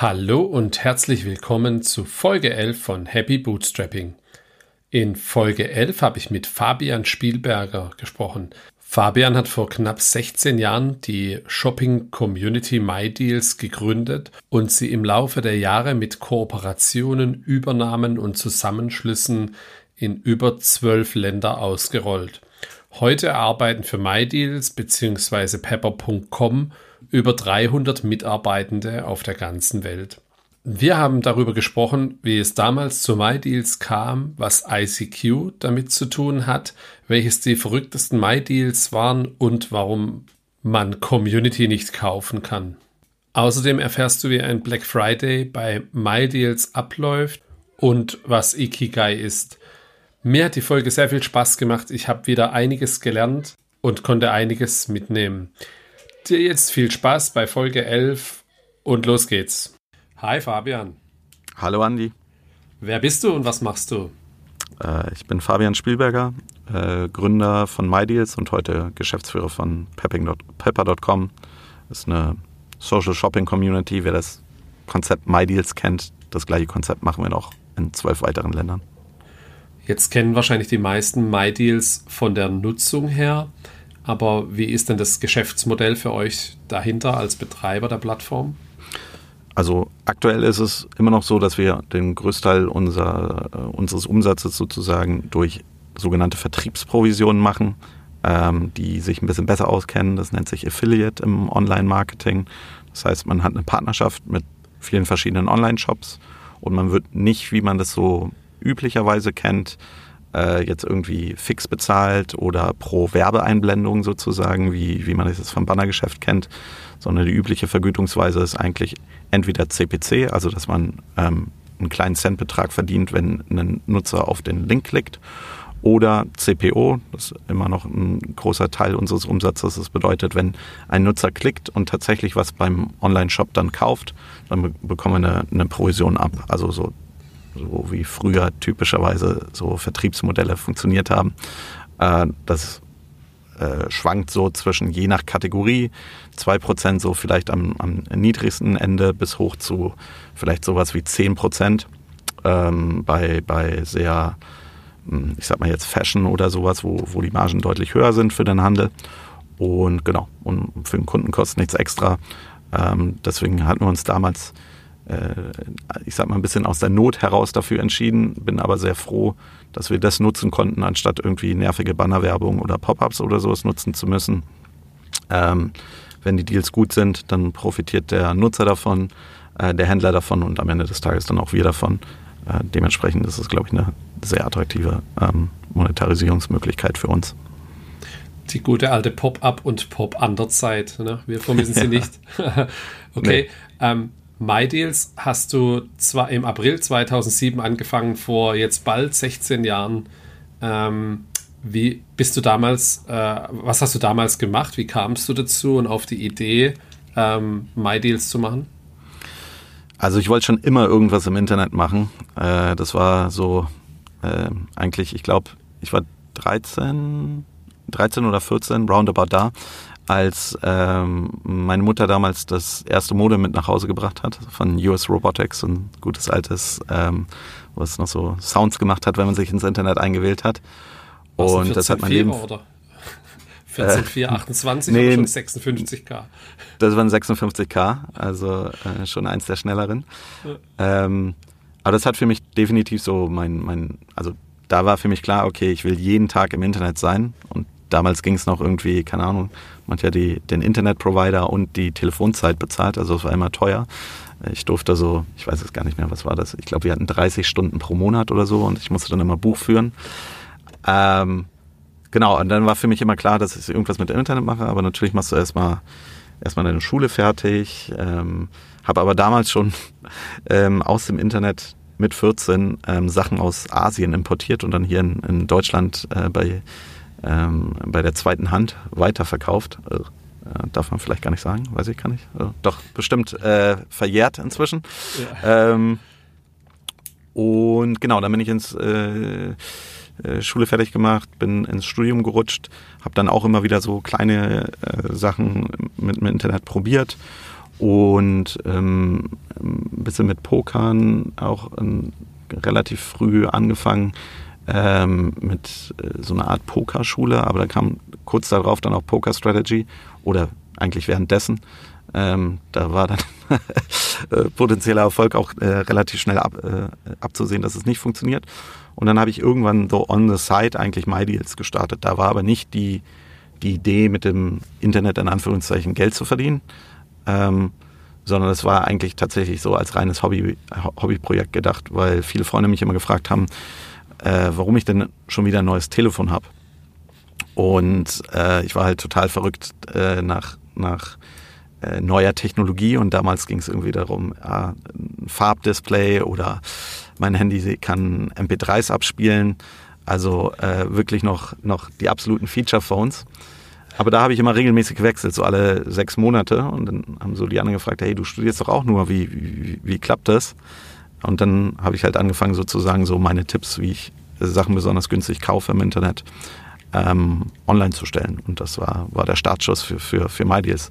Hallo und herzlich willkommen zu Folge 11 von Happy Bootstrapping. In Folge 11 habe ich mit Fabian Spielberger gesprochen. Fabian hat vor knapp 16 Jahren die Shopping Community MyDeals gegründet und sie im Laufe der Jahre mit Kooperationen, Übernahmen und Zusammenschlüssen in über zwölf Länder ausgerollt. Heute arbeiten für MyDeals bzw. Pepper.com über 300 Mitarbeitende auf der ganzen Welt. Wir haben darüber gesprochen, wie es damals zu MyDeals kam, was ICQ damit zu tun hat, welches die verrücktesten MyDeals waren und warum man Community nicht kaufen kann. Außerdem erfährst du, wie ein Black Friday bei MyDeals abläuft und was Ikigai ist. Mir hat die Folge sehr viel Spaß gemacht. Ich habe wieder einiges gelernt und konnte einiges mitnehmen. Dir jetzt viel Spaß bei Folge 11 und los geht's. Hi Fabian. Hallo Andi. Wer bist du und was machst du? Äh, ich bin Fabian Spielberger, äh, Gründer von MyDeals und heute Geschäftsführer von Pepper.com. Das ist eine Social Shopping Community. Wer das Konzept MyDeals kennt, das gleiche Konzept machen wir noch in zwölf weiteren Ländern. Jetzt kennen wahrscheinlich die meisten MyDeals von der Nutzung her. Aber wie ist denn das Geschäftsmodell für euch dahinter als Betreiber der Plattform? Also aktuell ist es immer noch so, dass wir den Größteil unser, äh, unseres Umsatzes sozusagen durch sogenannte Vertriebsprovisionen machen, ähm, die sich ein bisschen besser auskennen. Das nennt sich Affiliate im Online-Marketing. Das heißt, man hat eine Partnerschaft mit vielen verschiedenen Online-Shops und man wird nicht, wie man das so üblicherweise kennt, äh, jetzt irgendwie fix bezahlt oder pro Werbeeinblendung sozusagen, wie, wie man das vom Bannergeschäft kennt, sondern die übliche Vergütungsweise ist eigentlich entweder CPC, also dass man ähm, einen kleinen Centbetrag verdient, wenn ein Nutzer auf den Link klickt, oder CPO, das ist immer noch ein großer Teil unseres Umsatzes. Das bedeutet, wenn ein Nutzer klickt und tatsächlich was beim Online-Shop dann kauft, dann bekommen wir eine, eine Provision ab. Also so so wie früher typischerweise so Vertriebsmodelle funktioniert haben. Äh, das äh, schwankt so zwischen je nach Kategorie, 2% so vielleicht am, am niedrigsten Ende bis hoch zu vielleicht sowas wie 10% ähm, bei, bei sehr, hm, ich sag mal jetzt Fashion oder sowas, wo, wo die Margen deutlich höher sind für den Handel. Und genau, und für den Kunden kostet nichts extra. Ähm, deswegen hatten wir uns damals ich sag mal, ein bisschen aus der Not heraus dafür entschieden, bin aber sehr froh, dass wir das nutzen konnten, anstatt irgendwie nervige Bannerwerbung oder Pop-ups oder sowas nutzen zu müssen. Ähm, wenn die Deals gut sind, dann profitiert der Nutzer davon, äh, der Händler davon und am Ende des Tages dann auch wir davon. Äh, dementsprechend ist es, glaube ich, eine sehr attraktive ähm, Monetarisierungsmöglichkeit für uns. Die gute alte Pop-up und Pop-Under-Zeit. Ne? Wir vermissen sie nicht. okay. Nee. Ähm, MyDeals hast du zwar im April 2007 angefangen, vor jetzt bald 16 Jahren. Ähm, wie bist du damals, äh, was hast du damals gemacht? Wie kamst du dazu und auf die Idee, ähm, MyDeals zu machen? Also ich wollte schon immer irgendwas im Internet machen. Äh, das war so äh, eigentlich, ich glaube, ich war 13, 13 oder 14, roundabout da, als ähm, meine Mutter damals das erste Modem mit nach Hause gebracht hat von US Robotics, ein gutes altes, ähm, was noch so Sounds gemacht hat, wenn man sich ins Internet eingewählt hat. Und das hat mein Leben. Oder? 14428 äh, nee, schon 56K. Das waren 56K, also äh, schon eins der schnelleren. Ja. Ähm, aber das hat für mich definitiv so mein, mein, also da war für mich klar, okay, ich will jeden Tag im Internet sein und damals ging es noch irgendwie, keine Ahnung, man hat ja die, den Internetprovider und die Telefonzeit bezahlt, also es war immer teuer. Ich durfte so, ich weiß es gar nicht mehr, was war das? Ich glaube, wir hatten 30 Stunden pro Monat oder so und ich musste dann immer Buch führen. Ähm, genau, und dann war für mich immer klar, dass ich irgendwas mit Internet mache, aber natürlich machst du erstmal erstmal deine Schule fertig. Ähm, habe aber damals schon ähm, aus dem Internet mit 14 ähm, Sachen aus Asien importiert und dann hier in, in Deutschland äh, bei ähm, bei der zweiten Hand weiterverkauft. Äh, darf man vielleicht gar nicht sagen, weiß ich gar nicht. Äh, doch, bestimmt äh, verjährt inzwischen. Ja. Ähm, und genau, dann bin ich ins äh, äh Schule fertig gemacht, bin ins Studium gerutscht, habe dann auch immer wieder so kleine äh, Sachen mit dem Internet probiert und ähm, bisschen mit Pokern auch ähm, relativ früh angefangen ähm, mit äh, so einer Art Pokerschule, aber da kam kurz darauf dann auch Poker Strategy oder eigentlich währenddessen. Ähm, da war dann äh, potenzieller Erfolg auch äh, relativ schnell ab, äh, abzusehen, dass es nicht funktioniert. Und dann habe ich irgendwann so on the side eigentlich MyDeals gestartet. Da war aber nicht die, die Idee, mit dem Internet in Anführungszeichen Geld zu verdienen, ähm, sondern es war eigentlich tatsächlich so als reines Hobby, Hobbyprojekt gedacht, weil viele Freunde mich immer gefragt haben, äh, warum ich denn schon wieder ein neues Telefon habe. Und äh, ich war halt total verrückt äh, nach, nach äh, neuer Technologie und damals ging es irgendwie darum, ja, ein Farbdisplay oder mein Handy kann MP3s abspielen. Also äh, wirklich noch, noch die absoluten Feature-Phones. Aber da habe ich immer regelmäßig gewechselt, so alle sechs Monate. Und dann haben so die anderen gefragt, hey, du studierst doch auch nur, wie, wie, wie klappt das? Und dann habe ich halt angefangen sozusagen so meine Tipps, wie ich Sachen besonders günstig kaufe im Internet, ähm, online zu stellen. Und das war, war der Startschuss für, für, für MyDeals.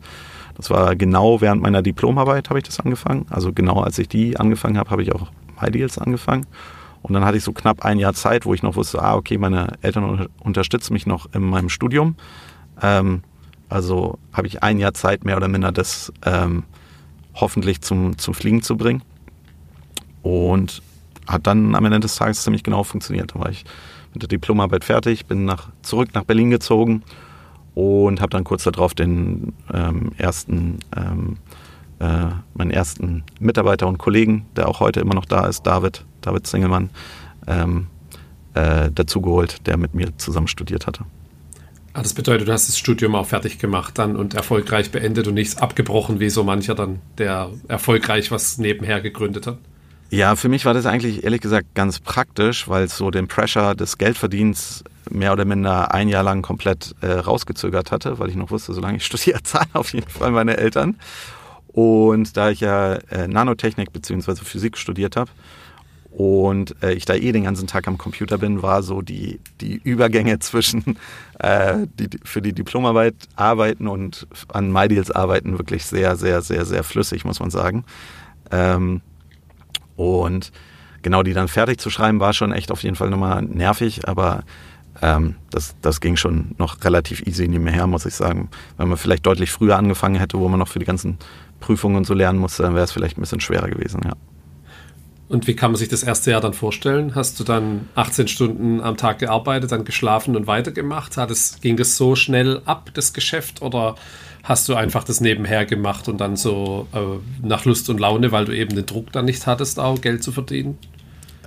Das war genau während meiner Diplomarbeit habe ich das angefangen. Also genau als ich die angefangen habe, habe ich auch MyDeals angefangen. Und dann hatte ich so knapp ein Jahr Zeit, wo ich noch wusste, ah, okay, meine Eltern unterstützen mich noch in meinem Studium. Ähm, also habe ich ein Jahr Zeit, mehr oder minder das ähm, hoffentlich zum, zum Fliegen zu bringen. Und hat dann am Ende des Tages ziemlich genau funktioniert. Da war ich mit der Diplomarbeit fertig, bin nach, zurück nach Berlin gezogen und habe dann kurz darauf den ähm, ersten, ähm, äh, meinen ersten Mitarbeiter und Kollegen, der auch heute immer noch da ist, David, David Zingelmann, ähm, äh, dazugeholt, der mit mir zusammen studiert hatte. Ah, das bedeutet, du hast das Studium auch fertig gemacht dann und erfolgreich beendet und nichts abgebrochen, wie so mancher dann, der erfolgreich was nebenher gegründet hat. Ja, für mich war das eigentlich ehrlich gesagt ganz praktisch, weil es so den Pressure des Geldverdienens mehr oder minder ein Jahr lang komplett äh, rausgezögert hatte, weil ich noch wusste, solange ich studiere, zahlen auf jeden Fall meine Eltern. Und da ich ja äh, Nanotechnik bzw. Physik studiert habe und äh, ich da eh den ganzen Tag am Computer bin, war so die, die Übergänge zwischen äh, die, für die Diplomarbeit arbeiten und an MyDeals arbeiten wirklich sehr, sehr, sehr, sehr flüssig, muss man sagen. Ähm, und genau die dann fertig zu schreiben, war schon echt auf jeden Fall nochmal nervig, aber ähm, das, das ging schon noch relativ easy nebenher, muss ich sagen. Wenn man vielleicht deutlich früher angefangen hätte, wo man noch für die ganzen Prüfungen und so lernen musste, dann wäre es vielleicht ein bisschen schwerer gewesen, ja. Und wie kann man sich das erste Jahr dann vorstellen? Hast du dann 18 Stunden am Tag gearbeitet, dann geschlafen und weitergemacht? Hat es, ging das so schnell ab, das Geschäft, oder hast du einfach das nebenher gemacht und dann so äh, nach Lust und Laune, weil du eben den Druck dann nicht hattest, auch Geld zu verdienen?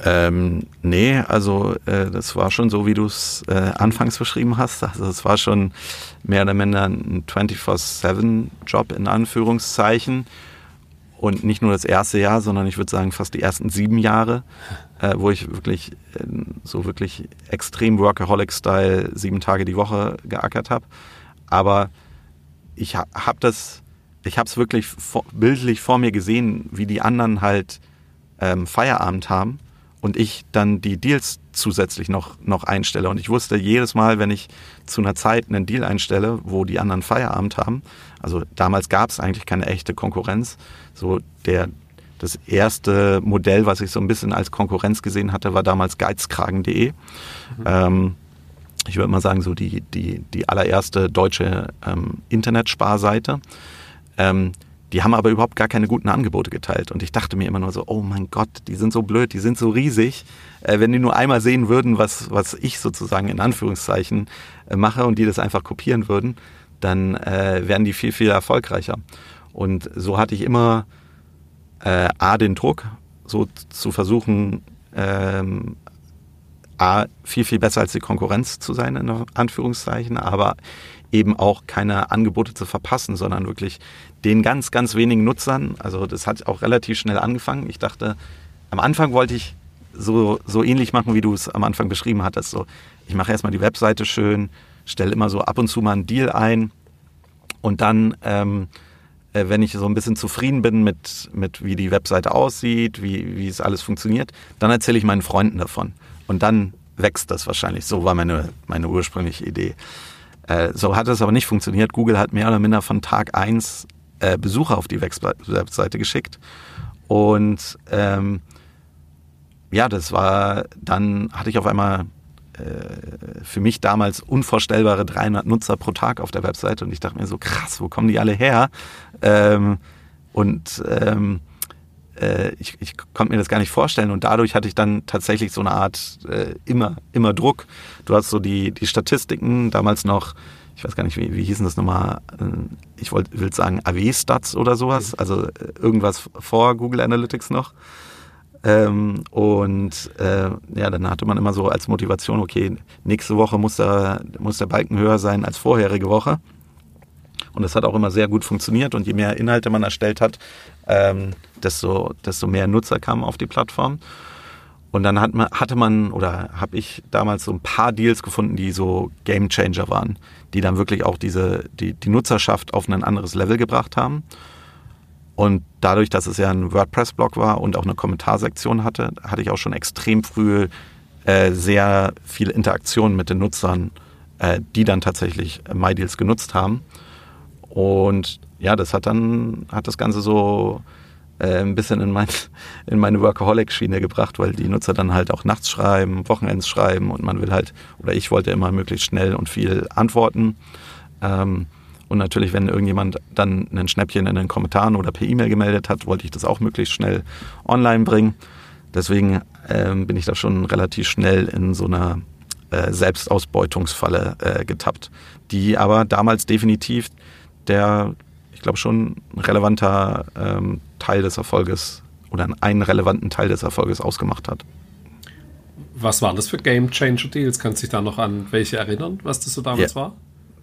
Ähm, nee, also äh, das war schon so, wie du es äh, anfangs beschrieben hast. Also es war schon mehr oder minder ein 24-7-Job in Anführungszeichen. Und nicht nur das erste Jahr, sondern ich würde sagen fast die ersten sieben Jahre, äh, wo ich wirklich äh, so wirklich extrem Workaholic-Style sieben Tage die Woche geackert habe. Aber ich habe das, ich habe es wirklich vor, bildlich vor mir gesehen, wie die anderen halt ähm, Feierabend haben und ich dann die Deals zusätzlich noch, noch einstelle. Und ich wusste jedes Mal, wenn ich zu einer Zeit einen Deal einstelle, wo die anderen Feierabend haben, also damals gab es eigentlich keine echte Konkurrenz. So der, das erste Modell, was ich so ein bisschen als Konkurrenz gesehen hatte, war damals geizkragen.de. Mhm. Ähm, ich würde mal sagen, so die, die, die allererste deutsche ähm, Internetsparseite. Ähm, die haben aber überhaupt gar keine guten Angebote geteilt. Und ich dachte mir immer nur so, oh mein Gott, die sind so blöd, die sind so riesig. Äh, wenn die nur einmal sehen würden, was, was ich sozusagen in Anführungszeichen äh, mache und die das einfach kopieren würden, dann äh, wären die viel, viel erfolgreicher. Und so hatte ich immer äh, A, den Druck, so zu versuchen, ähm, A, viel, viel besser als die Konkurrenz zu sein, in Anführungszeichen, aber eben auch keine Angebote zu verpassen, sondern wirklich den ganz, ganz wenigen Nutzern. Also das hat auch relativ schnell angefangen. Ich dachte, am Anfang wollte ich so, so ähnlich machen, wie du es am Anfang beschrieben hattest. So, ich mache erstmal die Webseite schön, stelle immer so ab und zu mal einen Deal ein und dann, ähm, äh, wenn ich so ein bisschen zufrieden bin mit, mit wie die Webseite aussieht, wie, wie es alles funktioniert, dann erzähle ich meinen Freunden davon. Und dann wächst das wahrscheinlich. So war meine, meine ursprüngliche Idee. Äh, so hat es aber nicht funktioniert. Google hat mehr oder minder von Tag eins äh, Besucher auf die Webseite geschickt. Und ähm, ja, das war, dann hatte ich auf einmal äh, für mich damals unvorstellbare 300 Nutzer pro Tag auf der Webseite und ich dachte mir so, krass, wo kommen die alle her? Ähm, und ähm, äh, ich, ich konnte mir das gar nicht vorstellen und dadurch hatte ich dann tatsächlich so eine Art äh, immer, immer Druck. Du hast so die, die Statistiken, damals noch, ich weiß gar nicht, wie, wie hießen das nochmal, äh, ich will sagen AW-Stats oder sowas, also äh, irgendwas vor Google Analytics noch. Ähm, und äh, ja, dann hatte man immer so als Motivation, okay, nächste Woche muss der, muss der Balken höher sein als vorherige Woche. Und das hat auch immer sehr gut funktioniert. Und je mehr Inhalte man erstellt hat, ähm, desto, desto mehr Nutzer kamen auf die Plattform. Und dann hat man, hatte man oder habe ich damals so ein paar Deals gefunden, die so Game Changer waren, die dann wirklich auch diese, die, die Nutzerschaft auf ein anderes Level gebracht haben. Und dadurch, dass es ja ein WordPress-Blog war und auch eine Kommentarsektion hatte, hatte ich auch schon extrem früh äh, sehr viel Interaktion mit den Nutzern, äh, die dann tatsächlich MyDeals genutzt haben. Und ja, das hat dann, hat das Ganze so äh, ein bisschen in, mein, in meine Workaholic-Schiene gebracht, weil die Nutzer dann halt auch nachts schreiben, Wochenends schreiben und man will halt, oder ich wollte immer möglichst schnell und viel antworten. Ähm, und natürlich, wenn irgendjemand dann ein Schnäppchen in den Kommentaren oder per E-Mail gemeldet hat, wollte ich das auch möglichst schnell online bringen. Deswegen ähm, bin ich da schon relativ schnell in so einer äh, Selbstausbeutungsfalle äh, getappt, die aber damals definitiv der, ich glaube, schon ein relevanter ähm, Teil des Erfolges oder einen relevanten Teil des Erfolges ausgemacht hat. Was waren das für Game Changer Deals? Kannst du dich da noch an welche erinnern, was das so damals ja. war?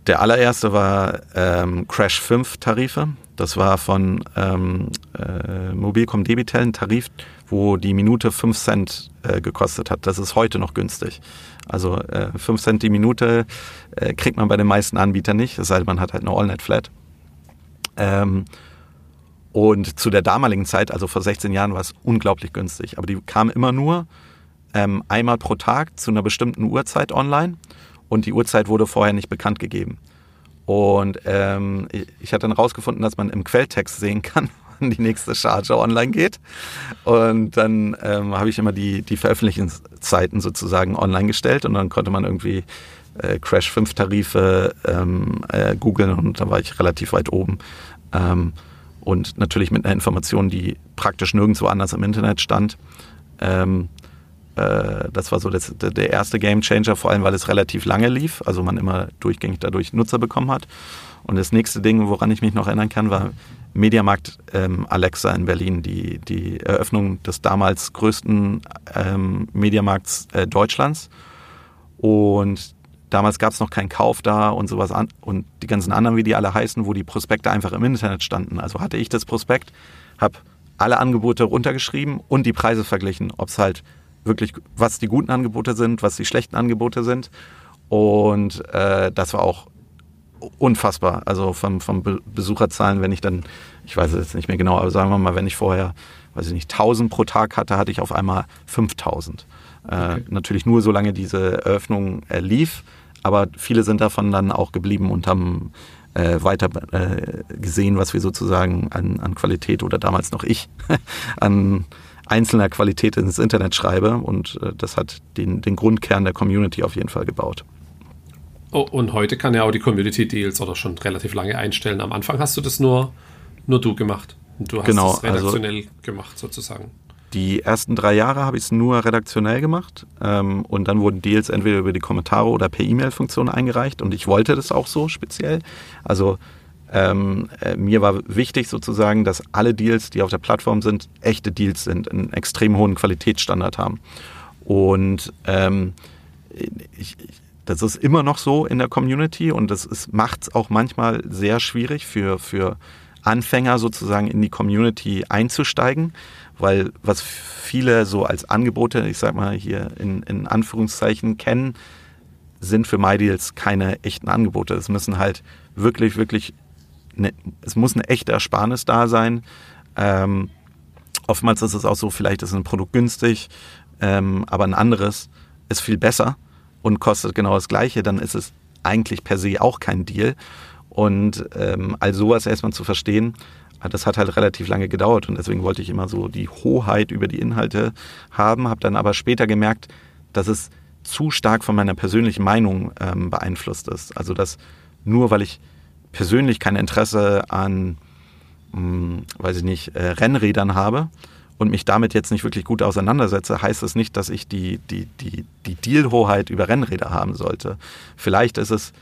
Der allererste war ähm, Crash 5 Tarife. Das war von ähm, äh, Mobilcom Debitel ein Tarif, wo die Minute 5 Cent äh, gekostet hat. Das ist heute noch günstig. Also äh, 5 Cent die Minute äh, kriegt man bei den meisten Anbietern nicht, es sei denn, man hat halt eine All-Net-Flat. Ähm, und zu der damaligen Zeit, also vor 16 Jahren, war es unglaublich günstig. Aber die kam immer nur ähm, einmal pro Tag zu einer bestimmten Uhrzeit online und die Uhrzeit wurde vorher nicht bekannt gegeben. Und ähm, ich hatte dann rausgefunden, dass man im Quelltext sehen kann, wann die nächste Charge online geht. Und dann ähm, habe ich immer die, die Veröffentlichungszeiten sozusagen online gestellt und dann konnte man irgendwie äh, Crash 5 Tarife ähm, äh, googeln und da war ich relativ weit oben. Ähm, und natürlich mit einer Information, die praktisch nirgendwo anders im Internet stand. Ähm, äh, das war so das, der erste Game Changer, vor allem weil es relativ lange lief, also man immer durchgängig dadurch Nutzer bekommen hat. Und das nächste Ding, woran ich mich noch erinnern kann, war Mediamarkt ähm, Alexa in Berlin, die, die Eröffnung des damals größten ähm, Mediamarkts äh, Deutschlands. Und damals gab es noch keinen Kauf da und sowas an und die ganzen anderen, wie die alle heißen, wo die Prospekte einfach im Internet standen. Also hatte ich das Prospekt, habe alle Angebote runtergeschrieben und die Preise verglichen, ob es halt wirklich, was die guten Angebote sind, was die schlechten Angebote sind. Und äh, das war auch unfassbar. Also vom, vom Besucherzahlen, wenn ich dann, ich weiß es jetzt nicht mehr genau, aber sagen wir mal, wenn ich vorher, weiß ich nicht, 1000 pro Tag hatte, hatte ich auf einmal 5000. Äh, okay. Äh, natürlich nur solange diese Eröffnung äh, lief, aber viele sind davon dann auch geblieben und haben äh, weiter äh, gesehen, was wir sozusagen an, an Qualität oder damals noch ich an einzelner Qualität ins Internet schreibe. Und äh, das hat den, den Grundkern der Community auf jeden Fall gebaut. Oh, und heute kann ja auch die Community Deals oder schon relativ lange einstellen. Am Anfang hast du das nur, nur du gemacht. Und du hast genau, es redaktionell also gemacht sozusagen. Die ersten drei Jahre habe ich es nur redaktionell gemacht ähm, und dann wurden Deals entweder über die Kommentare oder per E-Mail-Funktion eingereicht und ich wollte das auch so speziell. Also ähm, äh, mir war wichtig sozusagen, dass alle Deals, die auf der Plattform sind, echte Deals sind, einen extrem hohen Qualitätsstandard haben. Und ähm, ich, das ist immer noch so in der Community und das macht es auch manchmal sehr schwierig für, für Anfänger sozusagen in die Community einzusteigen, weil was viele so als Angebote, ich sag mal hier in, in Anführungszeichen kennen, sind für MyDeals keine echten Angebote. Es müssen halt wirklich, wirklich eine, es muss eine echte Ersparnis da sein. Ähm, oftmals ist es auch so, vielleicht ist ein Produkt günstig, ähm, aber ein anderes ist viel besser und kostet genau das Gleiche, dann ist es eigentlich per se auch kein Deal. Und ähm, all sowas erstmal zu verstehen, das hat halt relativ lange gedauert und deswegen wollte ich immer so die Hoheit über die Inhalte haben, habe dann aber später gemerkt, dass es zu stark von meiner persönlichen Meinung ähm, beeinflusst ist. Also dass nur weil ich persönlich kein Interesse an, mh, hm, weiß ich nicht, äh, Rennrädern habe und mich damit jetzt nicht wirklich gut auseinandersetze, heißt es nicht, dass ich die, die, die, die Dealhoheit über Rennräder haben sollte. Vielleicht ist es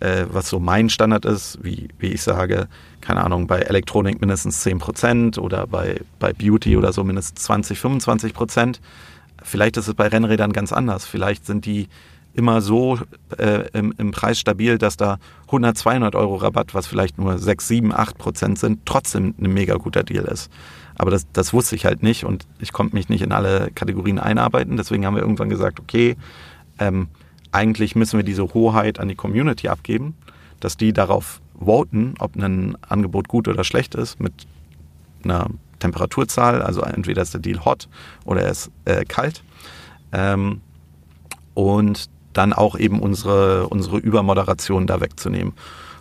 äh, was so mein Standard ist, wie, wie ich sage, keine Ahnung, bei Elektronik mindestens 10% oder bei, bei Beauty oder so mindestens 20, 25%. Vielleicht ist es bei Rennrädern ganz anders. Vielleicht sind die immer so äh, im, im, Preis stabil, dass da 100, 200 Euro Rabatt, was vielleicht nur 6, 7, 8 Prozent sind, trotzdem ein mega guter Deal ist. Aber das, das wusste ich halt nicht und ich konnte mich nicht in alle Kategorien einarbeiten. Deswegen haben wir irgendwann gesagt, okay, ähm, eigentlich müssen wir diese Hoheit an die Community abgeben, dass die darauf voten, ob ein Angebot gut oder schlecht ist, mit einer Temperaturzahl, also entweder ist der Deal hot oder er ist äh, kalt. Ähm, und dann auch eben unsere, unsere Übermoderation da wegzunehmen.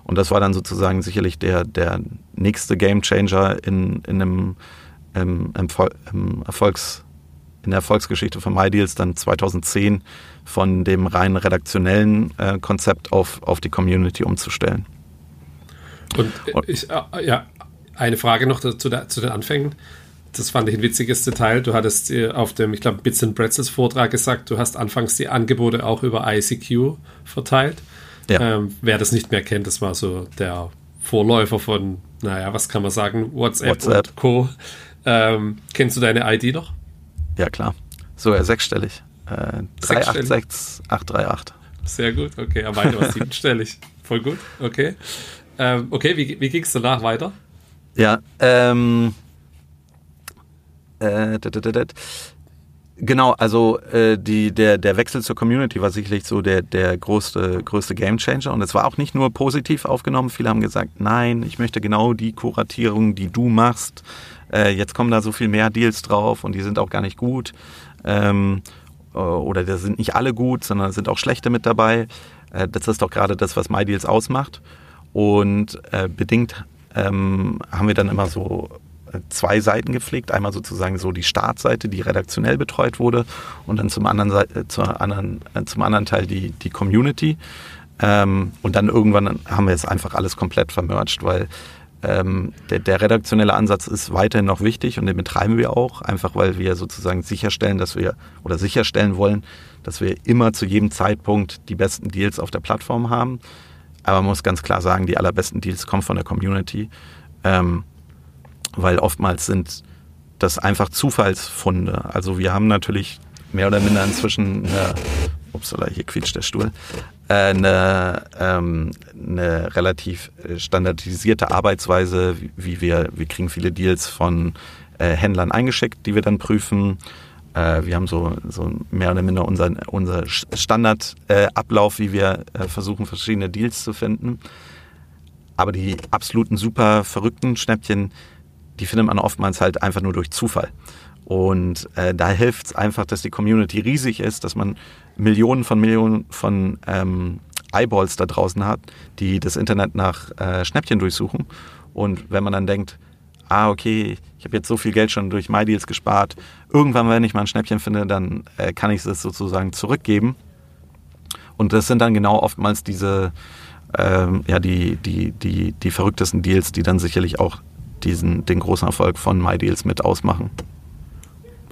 Und das war dann sozusagen sicherlich der, der nächste Gamechanger in, in einem ähm, Erfolgs, in der Erfolgsgeschichte von MyDeals dann 2010 von dem rein redaktionellen äh, Konzept auf, auf die Community umzustellen. Und ich, äh, ja, eine Frage noch zu, der, zu den Anfängen. Das fand ich ein witziges Detail. Du hattest äh, auf dem, ich glaube, Bits and Pretzels Vortrag gesagt, du hast anfangs die Angebote auch über ICQ verteilt. Ja. Ähm, wer das nicht mehr kennt, das war so der Vorläufer von, naja, was kann man sagen, WhatsApp, WhatsApp. und Co. Ähm, kennst du deine ID noch? Ja, klar. Sogar sechsstellig. Äh, 386838. Sehr gut, okay. Aber weiter war siebenstellig. Voll gut, okay. Ähm, okay, wie, wie ging es danach weiter? Ja, ähm, äh, Genau, also äh, die, der, der Wechsel zur Community war sicherlich so der, der größte, größte Gamechanger. Und es war auch nicht nur positiv aufgenommen. Viele haben gesagt, nein, ich möchte genau die Kuratierung, die du machst. Äh, jetzt kommen da so viel mehr Deals drauf und die sind auch gar nicht gut. Ähm, äh, oder da sind nicht alle gut, sondern sind auch schlechte mit dabei. Äh, das ist doch gerade das, was MyDeals ausmacht. Und äh, bedingt ähm, haben wir dann immer so zwei Seiten gepflegt. Einmal sozusagen so die Startseite, die redaktionell betreut wurde und dann zum anderen, Seite, zur anderen, zum anderen Teil die, die Community. Ähm, und dann irgendwann haben wir jetzt einfach alles komplett vermerged, weil ähm, der, der, redaktionelle Ansatz ist weiterhin noch wichtig und den betreiben wir auch, einfach weil wir sozusagen sicherstellen, dass wir oder sicherstellen wollen, dass wir immer zu jedem Zeitpunkt die besten Deals auf der Plattform haben. Aber man muss ganz klar sagen, die allerbesten Deals kommen von der Community, ähm, weil oftmals sind das einfach Zufallsfunde. Also wir haben natürlich mehr oder minder inzwischen eine, upsala, hier quietscht der Stuhl, äh, eine, ähm, eine relativ äh, standardisierte Arbeitsweise, wie wir, wir kriegen viele Deals von äh, Händlern eingeschickt, die wir dann prüfen. Äh, wir haben so, so mehr oder minder unseren unser Standardablauf, wie wir äh, versuchen, verschiedene Deals zu finden. Aber die absoluten super verrückten Schnäppchen, die findet man oftmals halt einfach nur durch Zufall. Und äh, da hilft es einfach, dass die Community riesig ist, dass man Millionen von Millionen von ähm, Eyeballs da draußen hat, die das Internet nach äh, Schnäppchen durchsuchen. Und wenn man dann denkt, ah, okay, ich habe jetzt so viel Geld schon durch MyDeals gespart, irgendwann, wenn ich mal ein Schnäppchen finde, dann äh, kann ich es sozusagen zurückgeben. Und das sind dann genau oftmals diese, ähm, ja, die, die, die, die verrücktesten Deals, die dann sicherlich auch diesen, den großen Erfolg von MyDeals mit ausmachen.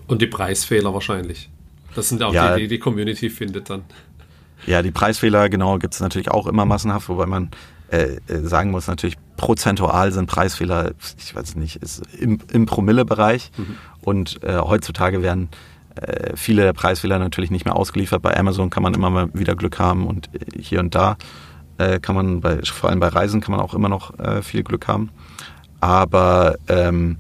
Und die Preisfehler wahrscheinlich. Das sind auch ja, die, die die Community findet dann. Ja, die Preisfehler, genau, gibt es natürlich auch immer massenhaft, wobei man äh, äh, sagen muss, natürlich prozentual sind Preisfehler, ich weiß nicht, ist im, im Promille-Bereich. Mhm. Und äh, heutzutage werden äh, viele der Preisfehler natürlich nicht mehr ausgeliefert. Bei Amazon kann man immer mal wieder Glück haben und äh, hier und da äh, kann man, bei, vor allem bei Reisen kann man auch immer noch viel Glück haben. Aber ähm,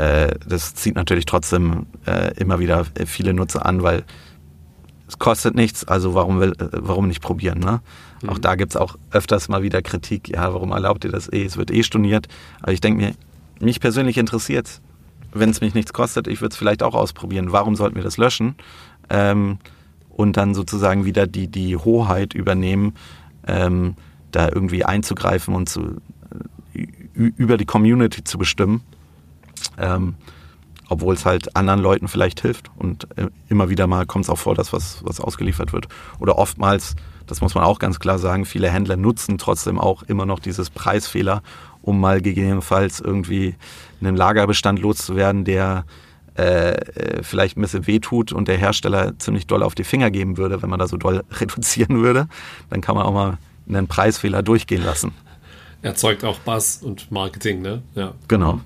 äh, das zieht natürlich trotzdem äh, immer wieder viele Nutzer an, weil es kostet nichts, also warum, will, äh, warum nicht probieren? Ne? Mhm. Auch da gibt es auch öfters mal wieder Kritik, ja, warum erlaubt ihr das eh? Es wird eh storniert. Aber ich denke mir, mich persönlich interessiert wenn es mich nichts kostet, ich würde es vielleicht auch ausprobieren. Warum sollten wir das löschen? Ähm, und dann sozusagen wieder die, die Hoheit übernehmen, ähm, da irgendwie einzugreifen und zu, über die Community zu bestimmen. Ähm, obwohl es halt anderen Leuten vielleicht hilft. Und äh, immer wieder mal kommt es auch vor, dass was, was ausgeliefert wird. Oder oftmals, das muss man auch ganz klar sagen, viele Händler nutzen trotzdem auch immer noch dieses Preisfehler, um mal gegebenenfalls irgendwie einen Lagerbestand loszuwerden, der äh, äh, vielleicht ein bisschen wehtut und der Hersteller ziemlich doll auf die Finger geben würde, wenn man da so doll reduzieren würde, dann kann man auch mal einen Preisfehler durchgehen lassen. Erzeugt auch Bass und Marketing, ne? Ja. Genau.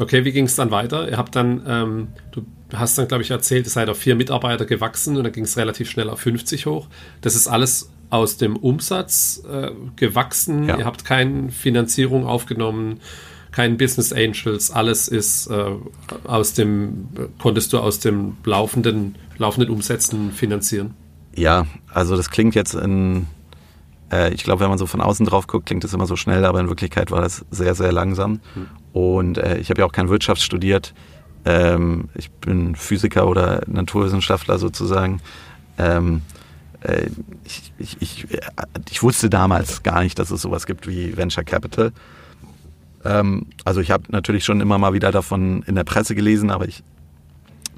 Okay, wie ging es dann weiter? Ihr habt dann, ähm, du hast dann, glaube ich, erzählt, ihr seid auf vier Mitarbeiter gewachsen und dann ging es relativ schnell auf 50 hoch. Das ist alles aus dem Umsatz äh, gewachsen. Ja. Ihr habt keine Finanzierung aufgenommen kein Business Angels, alles ist äh, aus dem, konntest du aus dem laufenden, laufenden Umsätzen finanzieren? Ja, also das klingt jetzt in, äh, ich glaube, wenn man so von außen drauf guckt, klingt das immer so schnell, aber in Wirklichkeit war das sehr, sehr langsam. Hm. Und äh, ich habe ja auch kein Wirtschaft studiert. Ähm, ich bin Physiker oder Naturwissenschaftler sozusagen. Ähm, äh, ich, ich, ich, ich, wusste damals gar nicht, dass es sowas gibt wie Venture Capital. Ähm, also ich habe natürlich schon immer mal wieder davon in der Presse gelesen, aber ich,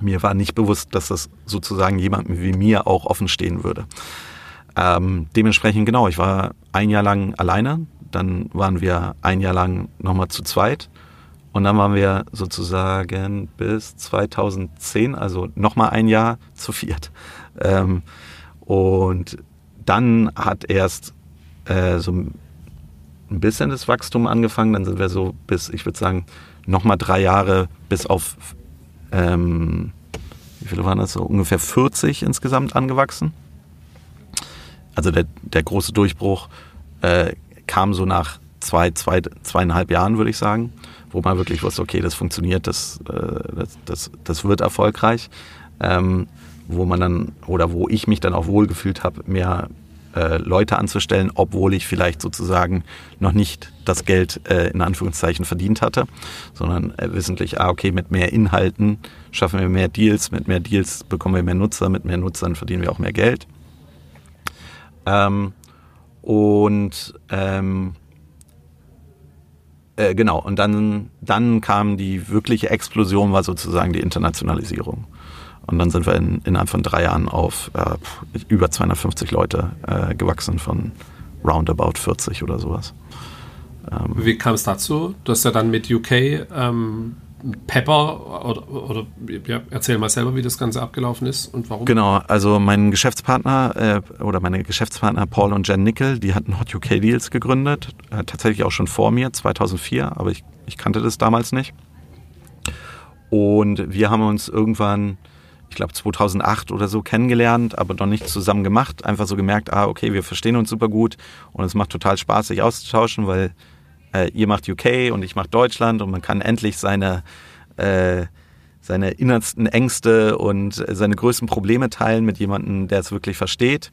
mir war nicht bewusst, dass das sozusagen jemandem wie mir auch offen stehen würde. Ähm, dementsprechend genau, ich war ein Jahr lang alleine, dann waren wir ein Jahr lang nochmal zu zweit und dann waren wir sozusagen bis 2010, also nochmal ein Jahr zu viert. Ähm, und dann hat erst äh, so ein bisschen das Wachstum angefangen. Dann sind wir so bis, ich würde sagen, nochmal drei Jahre bis auf, ähm, wie viele waren das so? Ungefähr 40 insgesamt angewachsen. Also der, der große Durchbruch äh, kam so nach zwei, zwei, zweieinhalb Jahren, würde ich sagen, wo man wirklich wusste, okay, das funktioniert, das, äh, das, das, das wird erfolgreich. Ähm, wo man dann, oder wo ich mich dann auch wohlgefühlt habe, mehr äh, Leute anzustellen, obwohl ich vielleicht sozusagen noch nicht das Geld äh, in Anführungszeichen verdient hatte, sondern äh, wissentlich, ah, okay, mit mehr Inhalten schaffen wir mehr Deals, mit mehr Deals bekommen wir mehr Nutzer, mit mehr Nutzern verdienen wir auch mehr Geld. Ähm, und ähm, äh, genau, und dann, dann kam die wirkliche Explosion, war sozusagen die Internationalisierung. Und dann sind wir in, innerhalb von drei Jahren auf äh, über 250 Leute äh, gewachsen von roundabout 40 oder sowas. Ähm, Wie kam es dazu? Du hast ja dann mit UK ähm, Pepper oder, oder ja, erzähl mal selber, wie das Ganze abgelaufen ist und warum. Genau, also mein Geschäftspartner äh, oder meine Geschäftspartner Paul und Jen Nickel, die hatten Hot UK Deals gegründet, äh, tatsächlich auch schon vor mir, 2004, aber ich, ich kannte das damals nicht. Und wir haben uns irgendwann ich glaube 2008 oder so kennengelernt, aber noch nicht zusammen gemacht. Einfach so gemerkt, ah, okay, wir verstehen uns super gut und es macht total Spaß, sich auszutauschen, weil äh, ihr macht UK und ich mache Deutschland und man kann endlich seine, äh, seine innersten Ängste und seine größten Probleme teilen mit jemandem, der es wirklich versteht.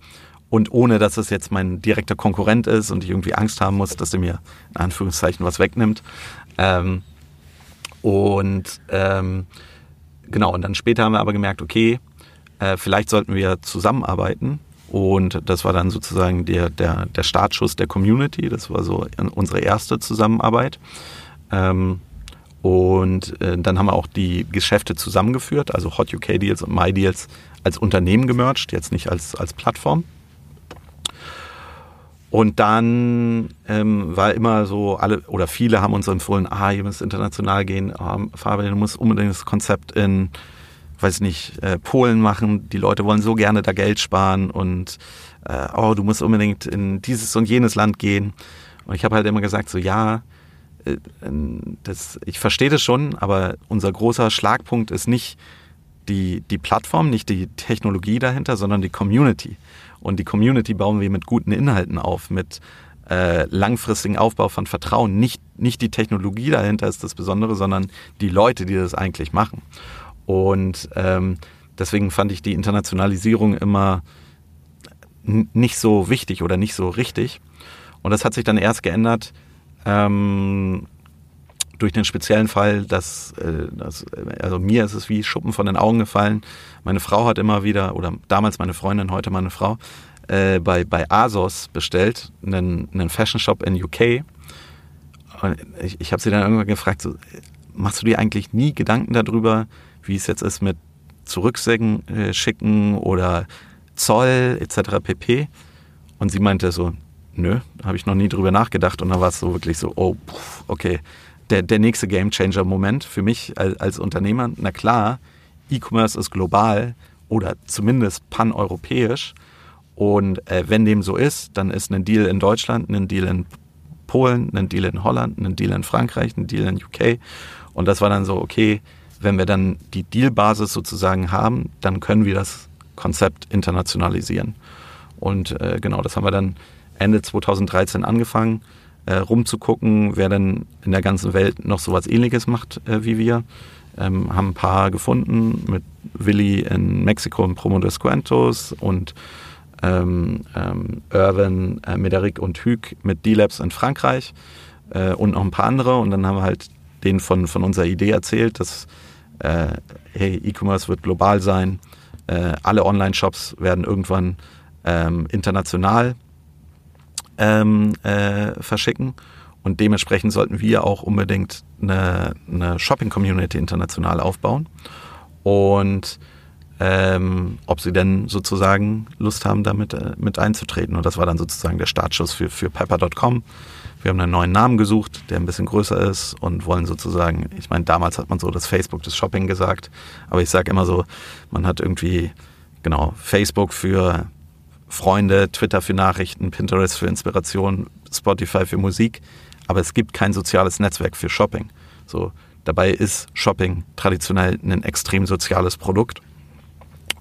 Und ohne, dass es jetzt mein direkter Konkurrent ist und ich irgendwie Angst haben muss, dass er mir in Anführungszeichen was wegnimmt. Ähm, und ähm, genau, und dann später haben wir aber gemerkt, okay, äh, vielleicht sollten wir zusammenarbeiten. Und das war dann sozusagen der, der, der Startschuss der Community. Das war so unsere erste Zusammenarbeit. Ähm, und äh, dann haben wir auch die Geschäfte zusammengeführt, also Hot UK Deals und My Deals als Unternehmen gemerged, jetzt nicht als, als Plattform. Und dann ähm, war immer so, alle oder viele haben uns empfohlen, ah, ihr müsst international gehen, ah, Fabian, du musst unbedingt das Konzept in, weiß nicht, äh, Polen machen. Die Leute wollen so gerne da Geld sparen und äh, oh, du musst unbedingt in dieses und jenes Land gehen. Und ich habe halt immer gesagt, so ja, äh, das, ich verstehe das schon, aber unser großer Schlagpunkt ist nicht die, die Plattform, nicht die Technologie dahinter, sondern die Community. Und die Community bauen wir mit guten Inhalten auf, mit äh, langfristigen Aufbau von Vertrauen. Nicht, nicht die Technologie dahinter ist das Besondere, sondern die Leute, die das eigentlich machen. Und ähm, deswegen fand ich die Internationalisierung immer nicht so wichtig oder nicht so richtig. Und das hat sich dann erst geändert ähm, durch den speziellen Fall, dass, äh, dass, also mir ist es wie Schuppen von den Augen gefallen. Meine Frau hat immer wieder, oder damals meine Freundin, heute meine Frau, äh, bei, bei ASOS bestellt, einen, einen Fashion Shop in UK. ich, ich habe sie dann irgendwann gefragt, so, machst du dir eigentlich nie Gedanken darüber, wie es jetzt ist mit Zurückschicken äh, schicken oder Zoll etc. pp. Und sie meinte so, nö, habe ich noch nie drüber nachgedacht. Und dann war es so wirklich so, oh, okay, der, der nächste Gamechanger-Moment für mich als, als Unternehmer. Na klar, E-Commerce ist global oder zumindest paneuropäisch. Und äh, wenn dem so ist, dann ist ein Deal in Deutschland, ein Deal in Polen, ein Deal in Holland, ein Deal in Frankreich, ein Deal in UK. Und das war dann so, okay, wenn wir dann die Dealbasis sozusagen haben, dann können wir das Konzept internationalisieren. Und äh, genau, das haben wir dann Ende 2013 angefangen, äh, rumzugucken, wer denn in der ganzen Welt noch sowas ähnliches macht äh, wie wir. Ähm, haben ein paar gefunden mit Willi in Mexiko und Promo de Cuentos und ähm, ähm, Irvin, äh, Mederic und Hüg mit D-Labs in Frankreich äh, und noch ein paar andere. Und dann haben wir halt denen von, von unserer Idee erzählt, dass hey, E-Commerce wird global sein, äh, alle Online-Shops werden irgendwann ähm, international ähm, äh, verschicken. Und dementsprechend sollten wir auch unbedingt eine, eine Shopping-Community international aufbauen. Und ähm, ob sie denn sozusagen Lust haben, damit äh, mit einzutreten. Und das war dann sozusagen der Startschuss für, für Pepper.com. Wir haben einen neuen Namen gesucht, der ein bisschen größer ist und wollen sozusagen, ich meine, damals hat man so das Facebook des Shopping gesagt, aber ich sage immer so, man hat irgendwie, genau, Facebook für Freunde, Twitter für Nachrichten, Pinterest für Inspiration, Spotify für Musik, aber es gibt kein soziales Netzwerk für Shopping. So, dabei ist Shopping traditionell ein extrem soziales Produkt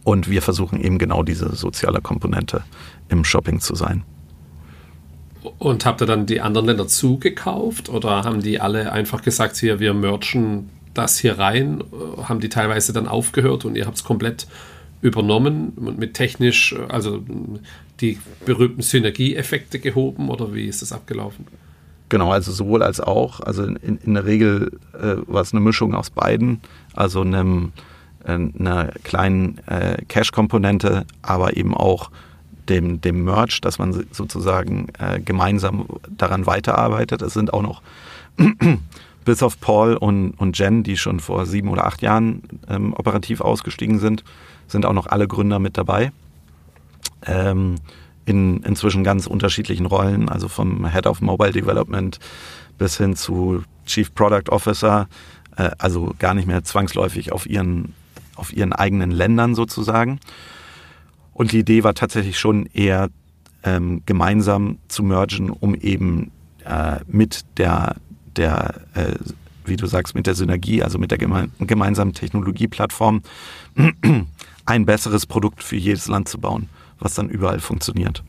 und wir versuchen eben genau diese soziale Komponente im Shopping zu sein. Und habt ihr dann die anderen Länder zugekauft oder haben die alle einfach gesagt, hier, wir merchen das hier rein? Haben die teilweise dann aufgehört und ihr habt es komplett übernommen und mit technisch, also die berühmten Synergieeffekte gehoben oder wie ist das abgelaufen? Genau, also sowohl als auch. Also in, in der Regel äh, war es eine Mischung aus beiden, also einem, einer kleinen äh, Cash-Komponente, aber eben auch dem, dem Merch, dass man sozusagen äh, gemeinsam daran weiterarbeitet. Es sind auch noch bis auf Paul und, und Jen, die schon vor sieben oder acht Jahren ähm, operativ ausgestiegen sind, sind auch noch alle Gründer mit dabei. Ähm, in inzwischen ganz unterschiedlichen Rollen, also vom Head of Mobile Development bis hin zu Chief Product Officer, äh, also gar nicht mehr zwangsläufig auf ihren, auf ihren eigenen Ländern sozusagen. Und die Idee war tatsächlich schon eher ähm, gemeinsam zu mergen, um eben äh, mit der, der äh, wie du sagst, mit der Synergie, also mit der geme gemeinsamen Technologieplattform, ein besseres Produkt für jedes Land zu bauen, was dann überall funktioniert.